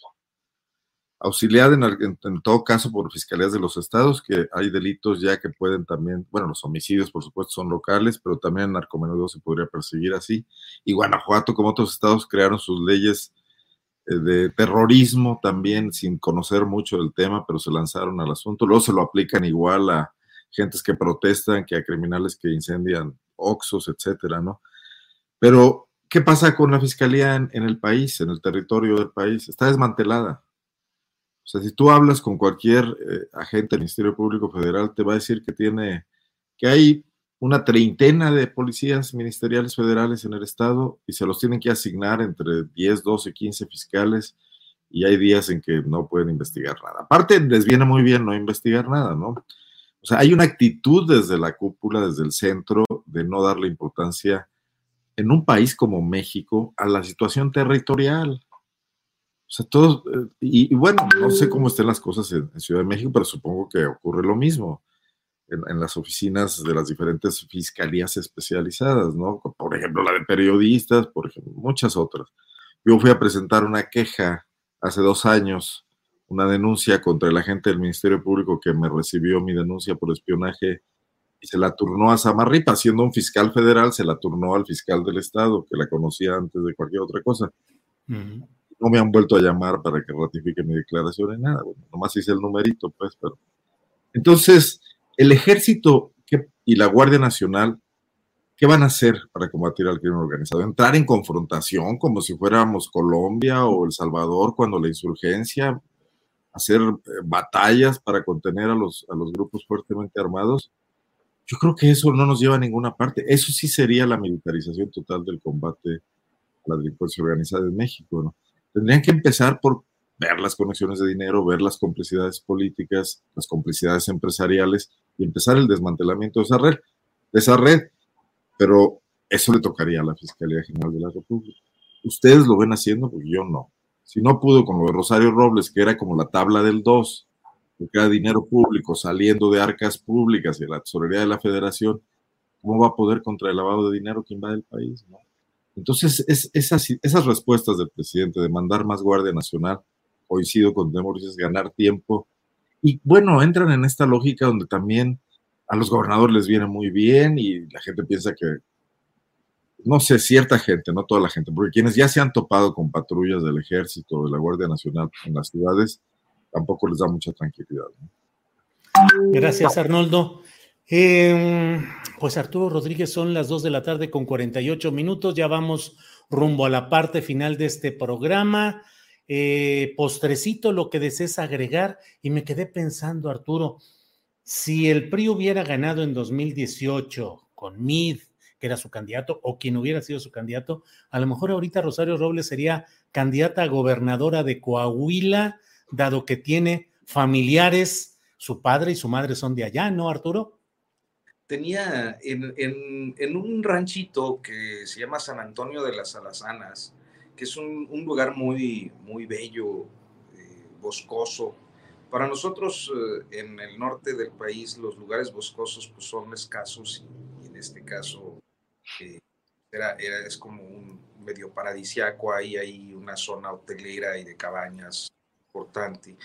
auxiliada en, todo caso por fiscalías de los estados, que hay delitos ya que pueden también, bueno, los homicidios por supuesto son locales, pero también el narcomenudeo se podría perseguir así. Y Guanajuato, como otros estados, crearon sus leyes eh, de terrorismo también sin conocer mucho del tema, pero se lanzaron al asunto. Luego se lo aplican igual a gentes que protestan que a criminales que incendian oxos, etcétera, ¿no? Pero, ¿qué pasa con la fiscalía en el país, en el territorio del país? Está desmantelada o sea, si tú hablas con cualquier eh, agente del Ministerio Público Federal, te va a decir que tiene, que hay una treintena de policías ministeriales federales en el estado y se los tienen que asignar entre 10, 12, 15 fiscales y hay días en que no pueden investigar nada. Aparte, les viene muy bien no investigar nada, ¿no? O sea, hay una actitud desde la cúpula, desde el centro, de no darle importancia en un país como México a la situación territorial. O sea, todo, eh, y, bueno, no sé cómo estén las cosas en, Ciudad de México, pero supongo que ocurre lo mismo en, las oficinas de las diferentes fiscalías especializadas, ¿no? Por ejemplo, la de periodistas, por ejemplo, muchas otras. Yo fui a presentar una queja hace dos años, una denuncia contra el agente del Ministerio Público que me recibió mi denuncia por espionaje y se la turnó a Samarripa, siendo un fiscal federal, se la turnó al fiscal del Estado, que la conocía antes de cualquier otra cosa no me han vuelto a llamar para que ratifique mi declaración en nada. Bueno, nomás hice el numerito, pues, pero. Entonces, el ejército y la Guardia Nacional, ¿qué van a hacer para combatir al crimen organizado? Entrar en confrontación como si fuéramos Colombia o El Salvador cuando la insurgencia, hacer eh, batallas para contener a los, a los grupos fuertemente armados. Yo creo que eso no nos lleva a ninguna parte. Eso sí sería la militarización total del combate a la delincuencia organizada en México. Tendrían que empezar por ver las conexiones de dinero, ver las complicidades políticas, las complicidades empresariales y empezar el desmantelamiento de esa red, de esa red. Pero eso le tocaría a la Fiscalía General de la República. Ustedes lo ven haciendo, porque yo no. Si no pudo con lo de Rosario Robles, que era como la tabla del 2, porque era dinero público saliendo de arcas públicas y la tesorería de la federación, ¿cómo va a poder contra el lavado de dinero que invade el país? Entonces, es, esas, esas respuestas del presidente de mandar más Guardia Nacional, coincido con Demoris, es ganar tiempo. Y bueno, entran en esta lógica donde también a los gobernadores les viene muy bien y la gente piensa que, no sé, cierta gente, no toda la gente, porque quienes ya se han topado con patrullas del ejército, de la Guardia Nacional en las ciudades, tampoco les da mucha tranquilidad. Gracias, Arnoldo. Eh, pues Arturo Rodríguez, son las 2 de la tarde con 48 minutos, ya vamos rumbo a la parte final de este programa. Eh, postrecito, lo que desees agregar, y me quedé pensando, Arturo, si el PRI hubiera ganado en 2018 con Mid, que era su candidato, o quien hubiera sido su candidato, a lo mejor ahorita Rosario Robles sería candidata gobernadora de Coahuila, dado que tiene familiares, su padre y su madre son de allá, ¿no, Arturo? tenía en, un ranchito que se llama San Antonio de las Alazanas, que es un, lugar muy, muy bello, eh, boscoso. Para nosotros eh, en el norte del país los lugares boscosos pues, son escasos y, en este caso eh, era, era, es como un medio paradisiaco, ahí hay una zona hotelera y de cabañas importante.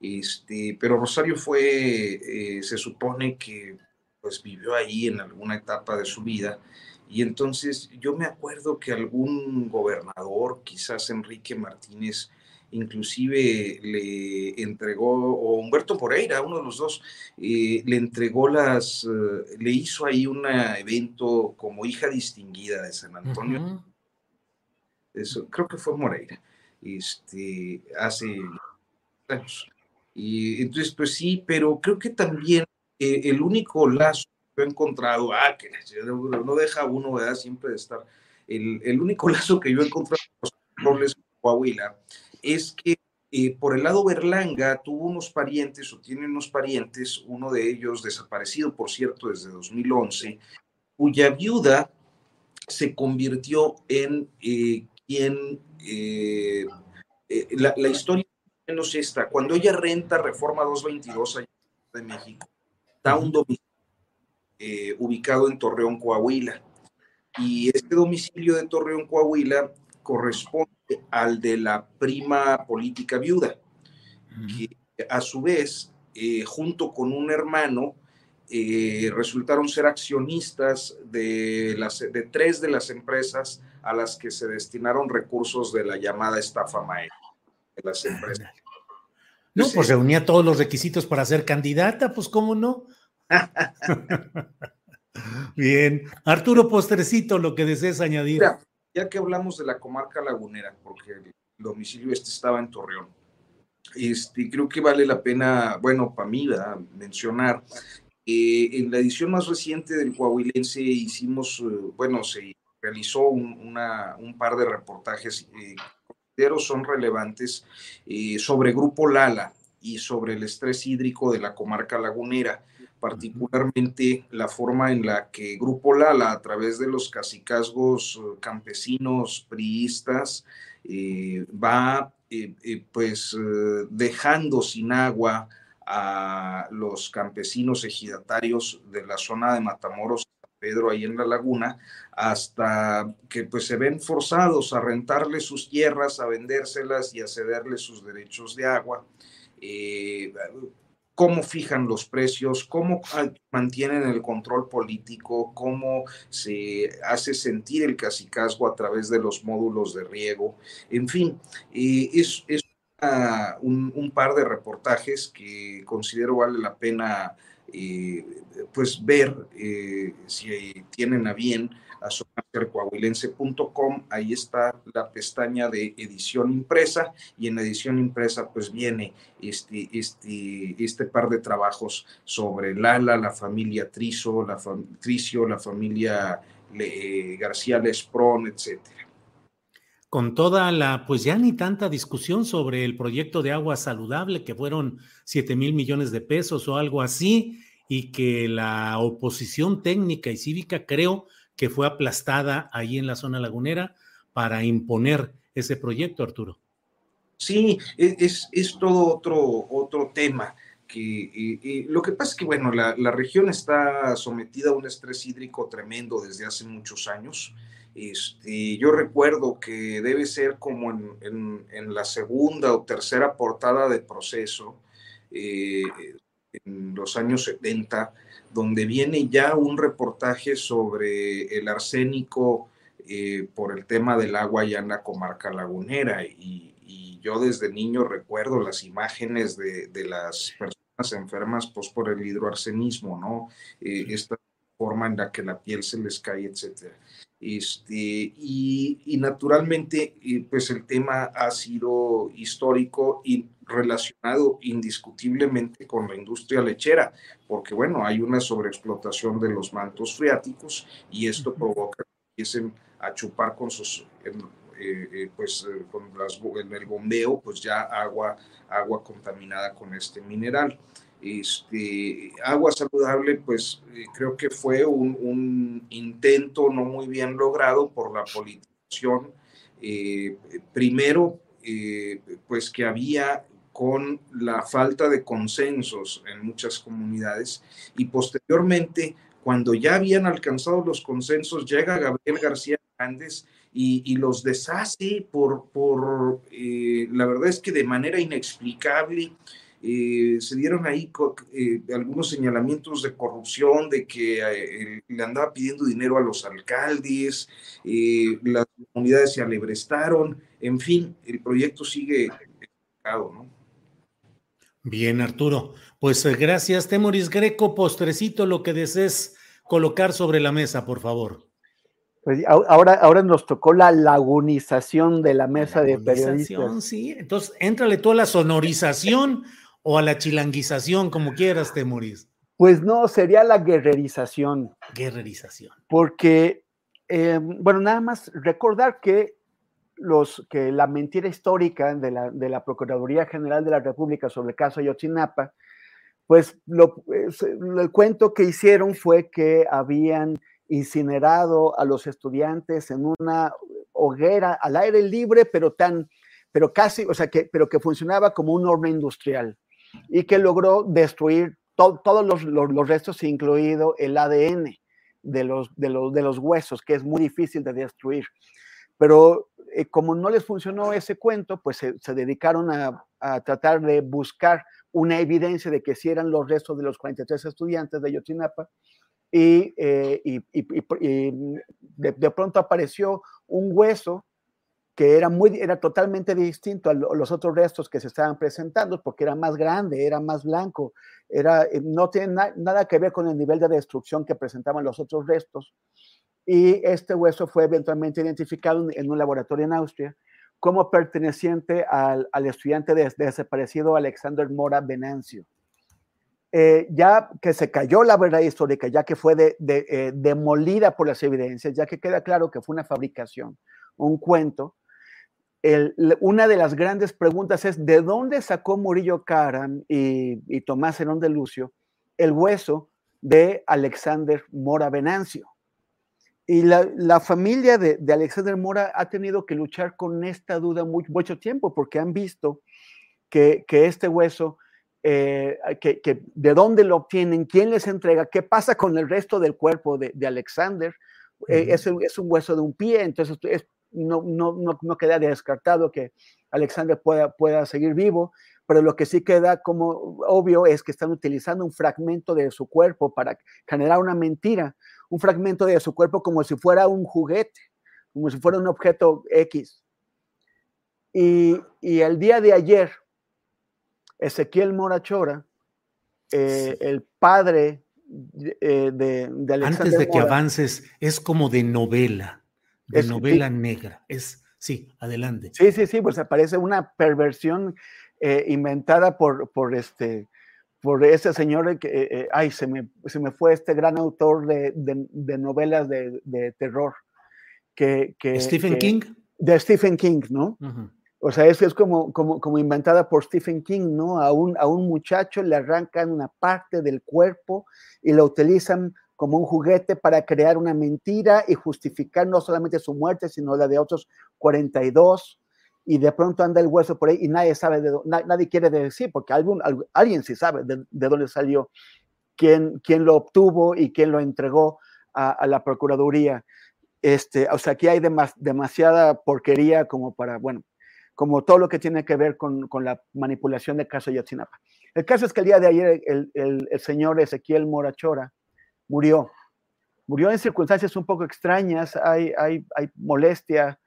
Este, pero Rosario fue, se supone que pues vivió ahí en alguna etapa de su vida. Y entonces yo me acuerdo que algún gobernador, quizás Enrique Martínez, inclusive le entregó, o Humberto Moreira, uno de los dos, eh, le entregó las, eh, le hizo ahí un evento como hija distinguida de San Antonio. Eso, creo que fue Moreira. este, hace años. Y entonces, pues sí, pero creo que también eh, el único lazo que he encontrado, ah, que no deja uno, ¿verdad? Siempre de estar, el, el único lazo que yo he encontrado con los roles Coahuila es que eh, por el lado Berlanga tuvo unos parientes o tiene unos parientes, uno de ellos desaparecido, por cierto, desde 2011, cuya viuda se convirtió en eh, quien, eh, la, la, historia menos esta, cuando ella renta Reforma 222 allá de México, está un domicilio ubicado en Torreón, Coahuila. Y este domicilio de Torreón, Coahuila, corresponde al de la prima política viuda, que a su vez, eh, junto con un hermano, eh, resultaron ser accionistas de, las, de tres de las empresas a las que se destinaron recursos de la llamada estafa maestra de las empresas. No, pues reunía todos los requisitos para ser candidata, pues cómo no. Bien, Arturo Postrecito, lo que desees añadir ya que hablamos de la comarca lagunera, porque el domicilio este estaba en Torreón, este, creo que vale la pena, bueno, para mí, mencionar, eh, en la edición más reciente del Coahuilense hicimos, eh, bueno, se realizó un, par de reportajes eh, son relevantes eh, sobre Grupo Lala y sobre el estrés hídrico de la comarca lagunera particularmente la forma en la que Grupo Lala, a través de los cacicazgos eh, campesinos priistas, eh, va eh, pues dejando sin agua a los campesinos ejidatarios de la zona de Matamoros, Pedro, ahí en la laguna, hasta que pues se ven forzados a rentarle sus tierras, a vendérselas y a cederle sus derechos de agua cómo fijan los precios, cómo mantienen el control político, cómo se hace sentir el cacicazgo a través de los módulos de riego. En fin, eh, es, un, par de reportajes que considero vale la pena eh, pues ver eh, si tienen a bien asomarse.coahuilense.com, ahí está la pestaña de edición impresa y en edición impresa pues viene este, este, este par de trabajos sobre Lala, la familia Trizo, la Tricio, la familia eh, García Lesprón, etcétera. Con toda la, pues ya ni tanta discusión sobre el proyecto de agua saludable, que fueron 7 mil millones de pesos o algo así, y que la oposición técnica y cívica creo que fue aplastada ahí en la zona lagunera para imponer ese proyecto, Arturo. Sí, e, es, es todo otro, otro tema. Que, lo que pasa es que, bueno, la, la, región está sometida a un estrés hídrico tremendo desde hace muchos años. Este, yo recuerdo que debe ser como en, en, en la segunda o tercera portada de proceso, eh, en los años 70, donde viene ya un reportaje sobre el arsénico eh, por el tema del agua ya en la comarca lagunera. Y, yo desde niño recuerdo las imágenes de, las personas enfermas pues, por el hidroarsenismo, ¿no? Eh, esta forma en la que la piel se les cae, etcétera. Este, y, y, naturalmente, eh, pues el tema ha sido histórico y relacionado indiscutiblemente con la industria lechera, porque bueno, hay una sobreexplotación de los mantos freáticos y esto provoca que empiecen a chupar con sus, eh, eh, pues eh, con las, en el bombeo, pues ya agua, agua contaminada con este mineral. Este, agua saludable, pues creo que fue un, un, intento no muy bien logrado por la politización. primero, pues que había con la falta de consensos en muchas comunidades y posteriormente, cuando ya habían alcanzado los consensos, llega Gabriel García Hernández y, los deshace por, por eh, la verdad es que de manera inexplicable. Eh, se dieron ahí eh, algunos señalamientos de corrupción, de que le andaba pidiendo dinero a los alcaldes, las comunidades se alebrestaron, en fin, el proyecto sigue ¿no? Bien, Arturo. Pues eh, gracias, Temoris Greco. Postrecito, lo que desees colocar sobre la mesa, por favor. Pues ahora, ahora nos tocó la lagunización de la mesa de periodistas. Sí, entonces éntrale tú a la sonorización o a la chilanguización, como quieras, Temoris. Pues no, sería la guerrerización. Guerrerización. Porque, eh, bueno, nada más recordar que, los, que la mentira histórica de la, de la Procuraduría General de la República sobre el caso Ayotzinapa, pues lo, el cuento que hicieron fue que habían incinerado a los estudiantes en una hoguera al aire libre, pero tan, pero casi, o sea, que, pero que funcionaba como un horno industrial y que logró destruir todos los, los, restos, incluido el ADN de los, de, los, de los huesos, que es muy difícil de destruir. Pero eh, como no les funcionó ese cuento, pues se, se dedicaron a, a, tratar de buscar una evidencia de que si eran los restos de los 43 estudiantes de Yotinapa y, eh, y, y, de, de, pronto apareció un hueso que era, muy, era totalmente distinto a los otros restos que se estaban presentando, porque era más grande, era más blanco, era, eh, no tiene na, nada que ver con el nivel de destrucción que presentaban los otros restos. Y este hueso fue eventualmente identificado en un laboratorio en Austria como perteneciente al, al estudiante de, de desaparecido Alexander Mora Venancio. Eh, ya que se cayó la verdad histórica, ya que fue de, de, eh, demolida por las evidencias, ya que queda claro que fue una fabricación, un cuento, el, una de las grandes preguntas es, ¿de dónde sacó Murillo Karam y, y Tomás Herón de Lucio el hueso de Alexander Mora Venancio? Y la, la familia de, de, Alexander Mora ha tenido que luchar con esta duda muy, mucho tiempo porque han visto que, que este hueso eh, que, que, de dónde lo obtienen, quién les entrega, qué pasa con el resto del cuerpo de, de Alexander. Uh -huh. eh, es, es, un hueso de un pie, entonces es, no, no, no, no, queda descartado que Alexander pueda, pueda seguir vivo, pero lo que sí queda como obvio es que están utilizando un fragmento de su cuerpo para generar una mentira, un fragmento de su cuerpo como si fuera un juguete, como si fuera un objeto X. Y, y el día de ayer, Ezequiel Morachora, eh, el padre eh, de, de, Alexander Antes de que avances, es como de novela, de es, novela sí. negra. Es, sí, adelante. Sí, sí, sí, pues aparece una perversión eh, inventada por, por este por ese señor que, eh, ay, se me, se me fue este gran autor de, de, de novelas de, de, terror. Que, que Stephen que, King. De Stephen King, ¿no? Uh -huh. O sea, es, es como, como, como, inventada por Stephen King, ¿no? A un, a un muchacho le arrancan una parte del cuerpo y lo utilizan como un juguete para crear una mentira y justificar no solamente su muerte, sino la de otros 42. Y de pronto anda el hueso por ahí y nadie sabe, de, nadie quiere decir, porque algún, alguien sí sabe de, de dónde salió, quién, quién, lo obtuvo y quién lo entregó a, la Procuraduría. Este, o sea, aquí hay demas, demasiada porquería como para, bueno, como todo lo que tiene que ver con, con la manipulación del caso Yotzinapa. El caso es que el día de ayer el, el, el señor Ezequiel Morachora murió. Murió en circunstancias un poco extrañas, hay, hay, hay molestia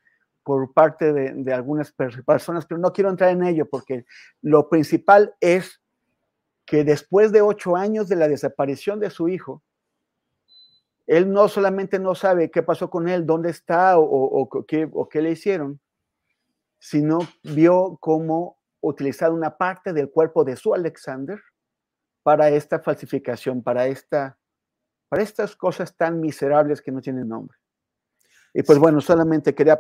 por parte de, algunas personas, pero no quiero entrar en ello porque lo principal es que después de ocho años de la desaparición de su hijo, él no solamente no sabe qué pasó con él, dónde está o, qué, o qué le hicieron, sino vio cómo utilizar una parte del cuerpo de su Alexander para esta falsificación, para, esta, para estas cosas tan miserables que no tienen nombre. Y pues bueno, solamente quería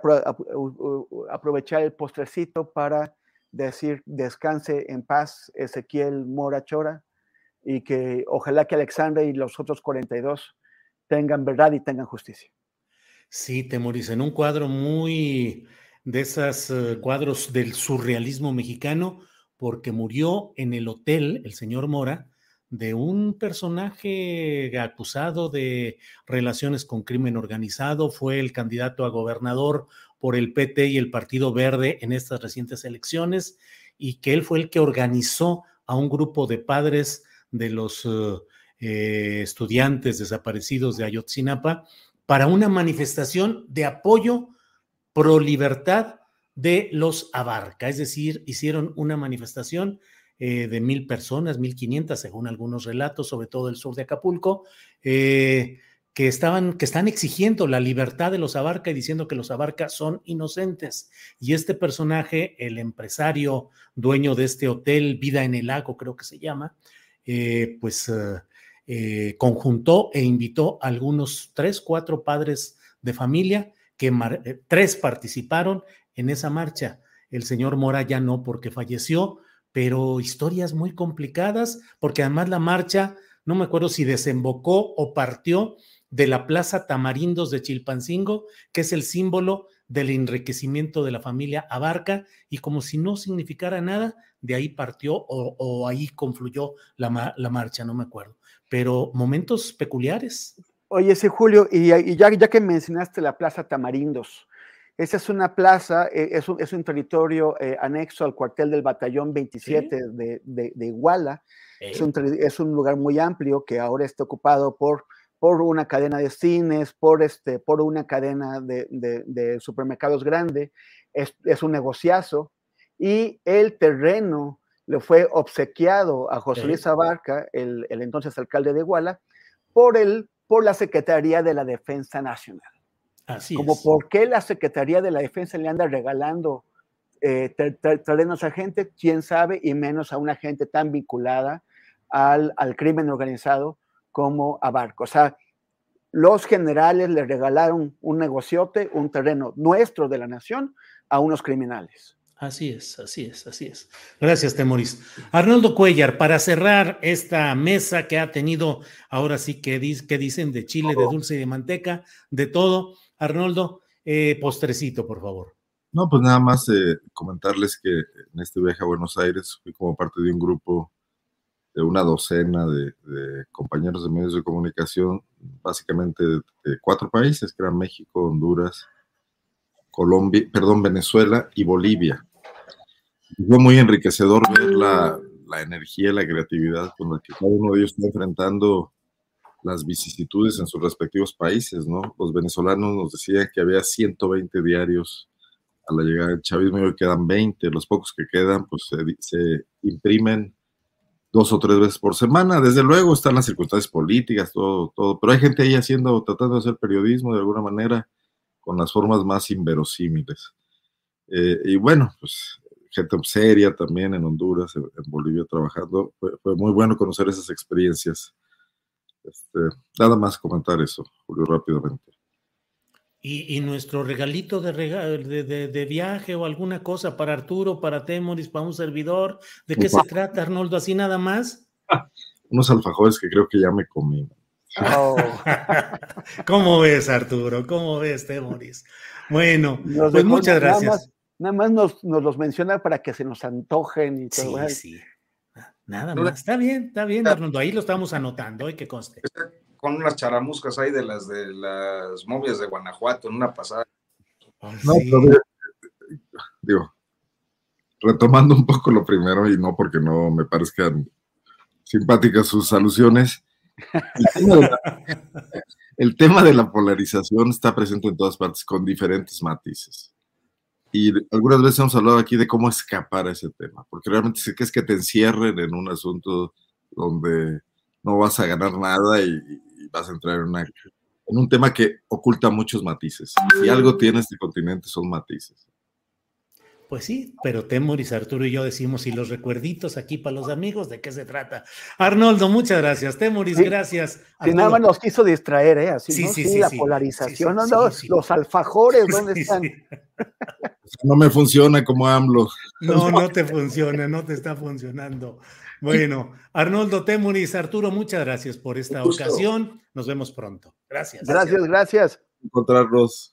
aprovechar el postrecito para decir descanse en paz Ezequiel Mora Chora y que ojalá que Alexander y los otros 42 tengan verdad y tengan justicia. Sí, Temoris, en un cuadro muy de esos uh, cuadros del surrealismo mexicano, porque murió en el hotel el señor Mora de un personaje acusado de relaciones con crimen organizado, fue el candidato a gobernador por el PT y el Partido Verde en estas recientes elecciones, y que él fue el que organizó a un grupo de padres de los uh, eh, estudiantes desaparecidos de Ayotzinapa para una manifestación de apoyo pro libertad de los Abarca, es decir, hicieron una manifestación eh, de mil personas, mil quinientas, según algunos relatos, sobre todo el sur de Acapulco, eh, que estaban, que están exigiendo la libertad de los Abarca y diciendo que los Abarca son inocentes. Y este personaje, el empresario dueño de este hotel, Vida en el Lago, creo que se llama, eh, pues conjuntó e invitó a algunos tres, cuatro padres de familia, que tres participaron en esa marcha. El señor Mora ya no porque falleció, pero historias muy complicadas, porque además la marcha, no me acuerdo si desembocó o partió de la Plaza Tamarindos de Chilpancingo, que es el símbolo del enriquecimiento de la familia Abarca, y como si no significara nada, de ahí partió o, ahí confluyó la, la, marcha, no me acuerdo. Pero momentos peculiares. Oye, sí, Julio, y, ya, ya, que mencionaste la Plaza Tamarindos, esa es una plaza, eh, es, un, es, un, territorio eh, anexo al cuartel del Batallón 27 de, de, Iguala. Es, un, es un lugar muy amplio que ahora está ocupado por por una cadena de cines, por, este, por una cadena de, supermercados grande, es, un negociazo, y el terreno le fue obsequiado a José Luis Abarca, el, entonces alcalde de Iguala, por, el, por la Secretaría de la Defensa Nacional. Así Como por qué la Secretaría de la Defensa le anda regalando eh, terrenos a gente, quién sabe, y menos a una gente tan vinculada al, al crimen organizado como Abarco. O sea, los generales le regalaron un negociote, un terreno nuestro de la nación, a unos criminales. Así es, así es, así es. Gracias, Temoris. Arnoldo Cuellar, para cerrar esta mesa que ha tenido, ahora sí que, dicen de chile, de dulce y de manteca, de todo. Arnoldo, eh, postrecito, por favor. No, pues nada más eh, comentarles que en este viaje a Buenos Aires fui como parte de un grupo de una docena de, compañeros de medios de comunicación, básicamente de, cuatro países, que eran México, Honduras, Colombia, perdón, Venezuela y Bolivia. fue muy enriquecedor ver la, la energía la creatividad con la que cada uno de ellos está enfrentando las vicisitudes en sus respectivos países, ¿no? Los venezolanos nos decían que había 120 diarios a la llegada del chavismo y hoy quedan 20, los pocos que quedan pues se, se imprimen dos o tres veces por semana. Desde luego están las circunstancias políticas, todo, todo, pero hay gente ahí haciendo, tratando de hacer periodismo de alguna manera con las formas más inverosímiles. Eh, y bueno, pues gente seria también en Honduras, en, Bolivia trabajando. Fue, muy bueno conocer esas experiencias. Este, nada más comentar eso, Julio, rápidamente. Y, nuestro regalito de, de, viaje o alguna cosa para Arturo, para Temoris, para un servidor. ¿De qué se trata, Arnoldo? ¿Así nada más? Unos alfajores que creo que ya me comí. Oh. ¿Cómo ves, Arturo? ¿Cómo ves, Temoris? Bueno, pues muchas gracias. Nada más, nos, los menciona para que se nos antojen y todo. Sí, sí. Nada más. Está bien, está bien, Arnoldo. Ahí lo estamos anotando, y que conste con unas charamuscas ahí de las de las momias de Guanajuato en una pasada. No, digo, retomando un poco lo primero y no porque no me parezcan simpáticas sus alusiones. El tema, de la, polarización está presente en todas partes con diferentes matices. Y algunas veces hemos hablado aquí de cómo escapar a ese tema, porque realmente sé que es que te encierren en un asunto donde no vas a ganar nada y, vas a entrar en, en un tema que oculta muchos matices. Si algo tiene este continente son matices. Pues sí, pero Temoris, Arturo y yo decimos, y los recuerditos aquí para los amigos, ¿de qué se trata? Arnoldo, muchas gracias. Temoris, gracias. Si nada más nos quiso distraer, ¿eh? Así, sí, ¿no? sí, sí, la polarización, no, los alfajores, ¿dónde están? No me funciona como AMLO. No, no te funciona, no te está funcionando. Bueno, Arnoldo Temuris, Arturo, muchas gracias por esta ocasión. Nos vemos pronto. Gracias. Gracias, gracias. Encontrarlos.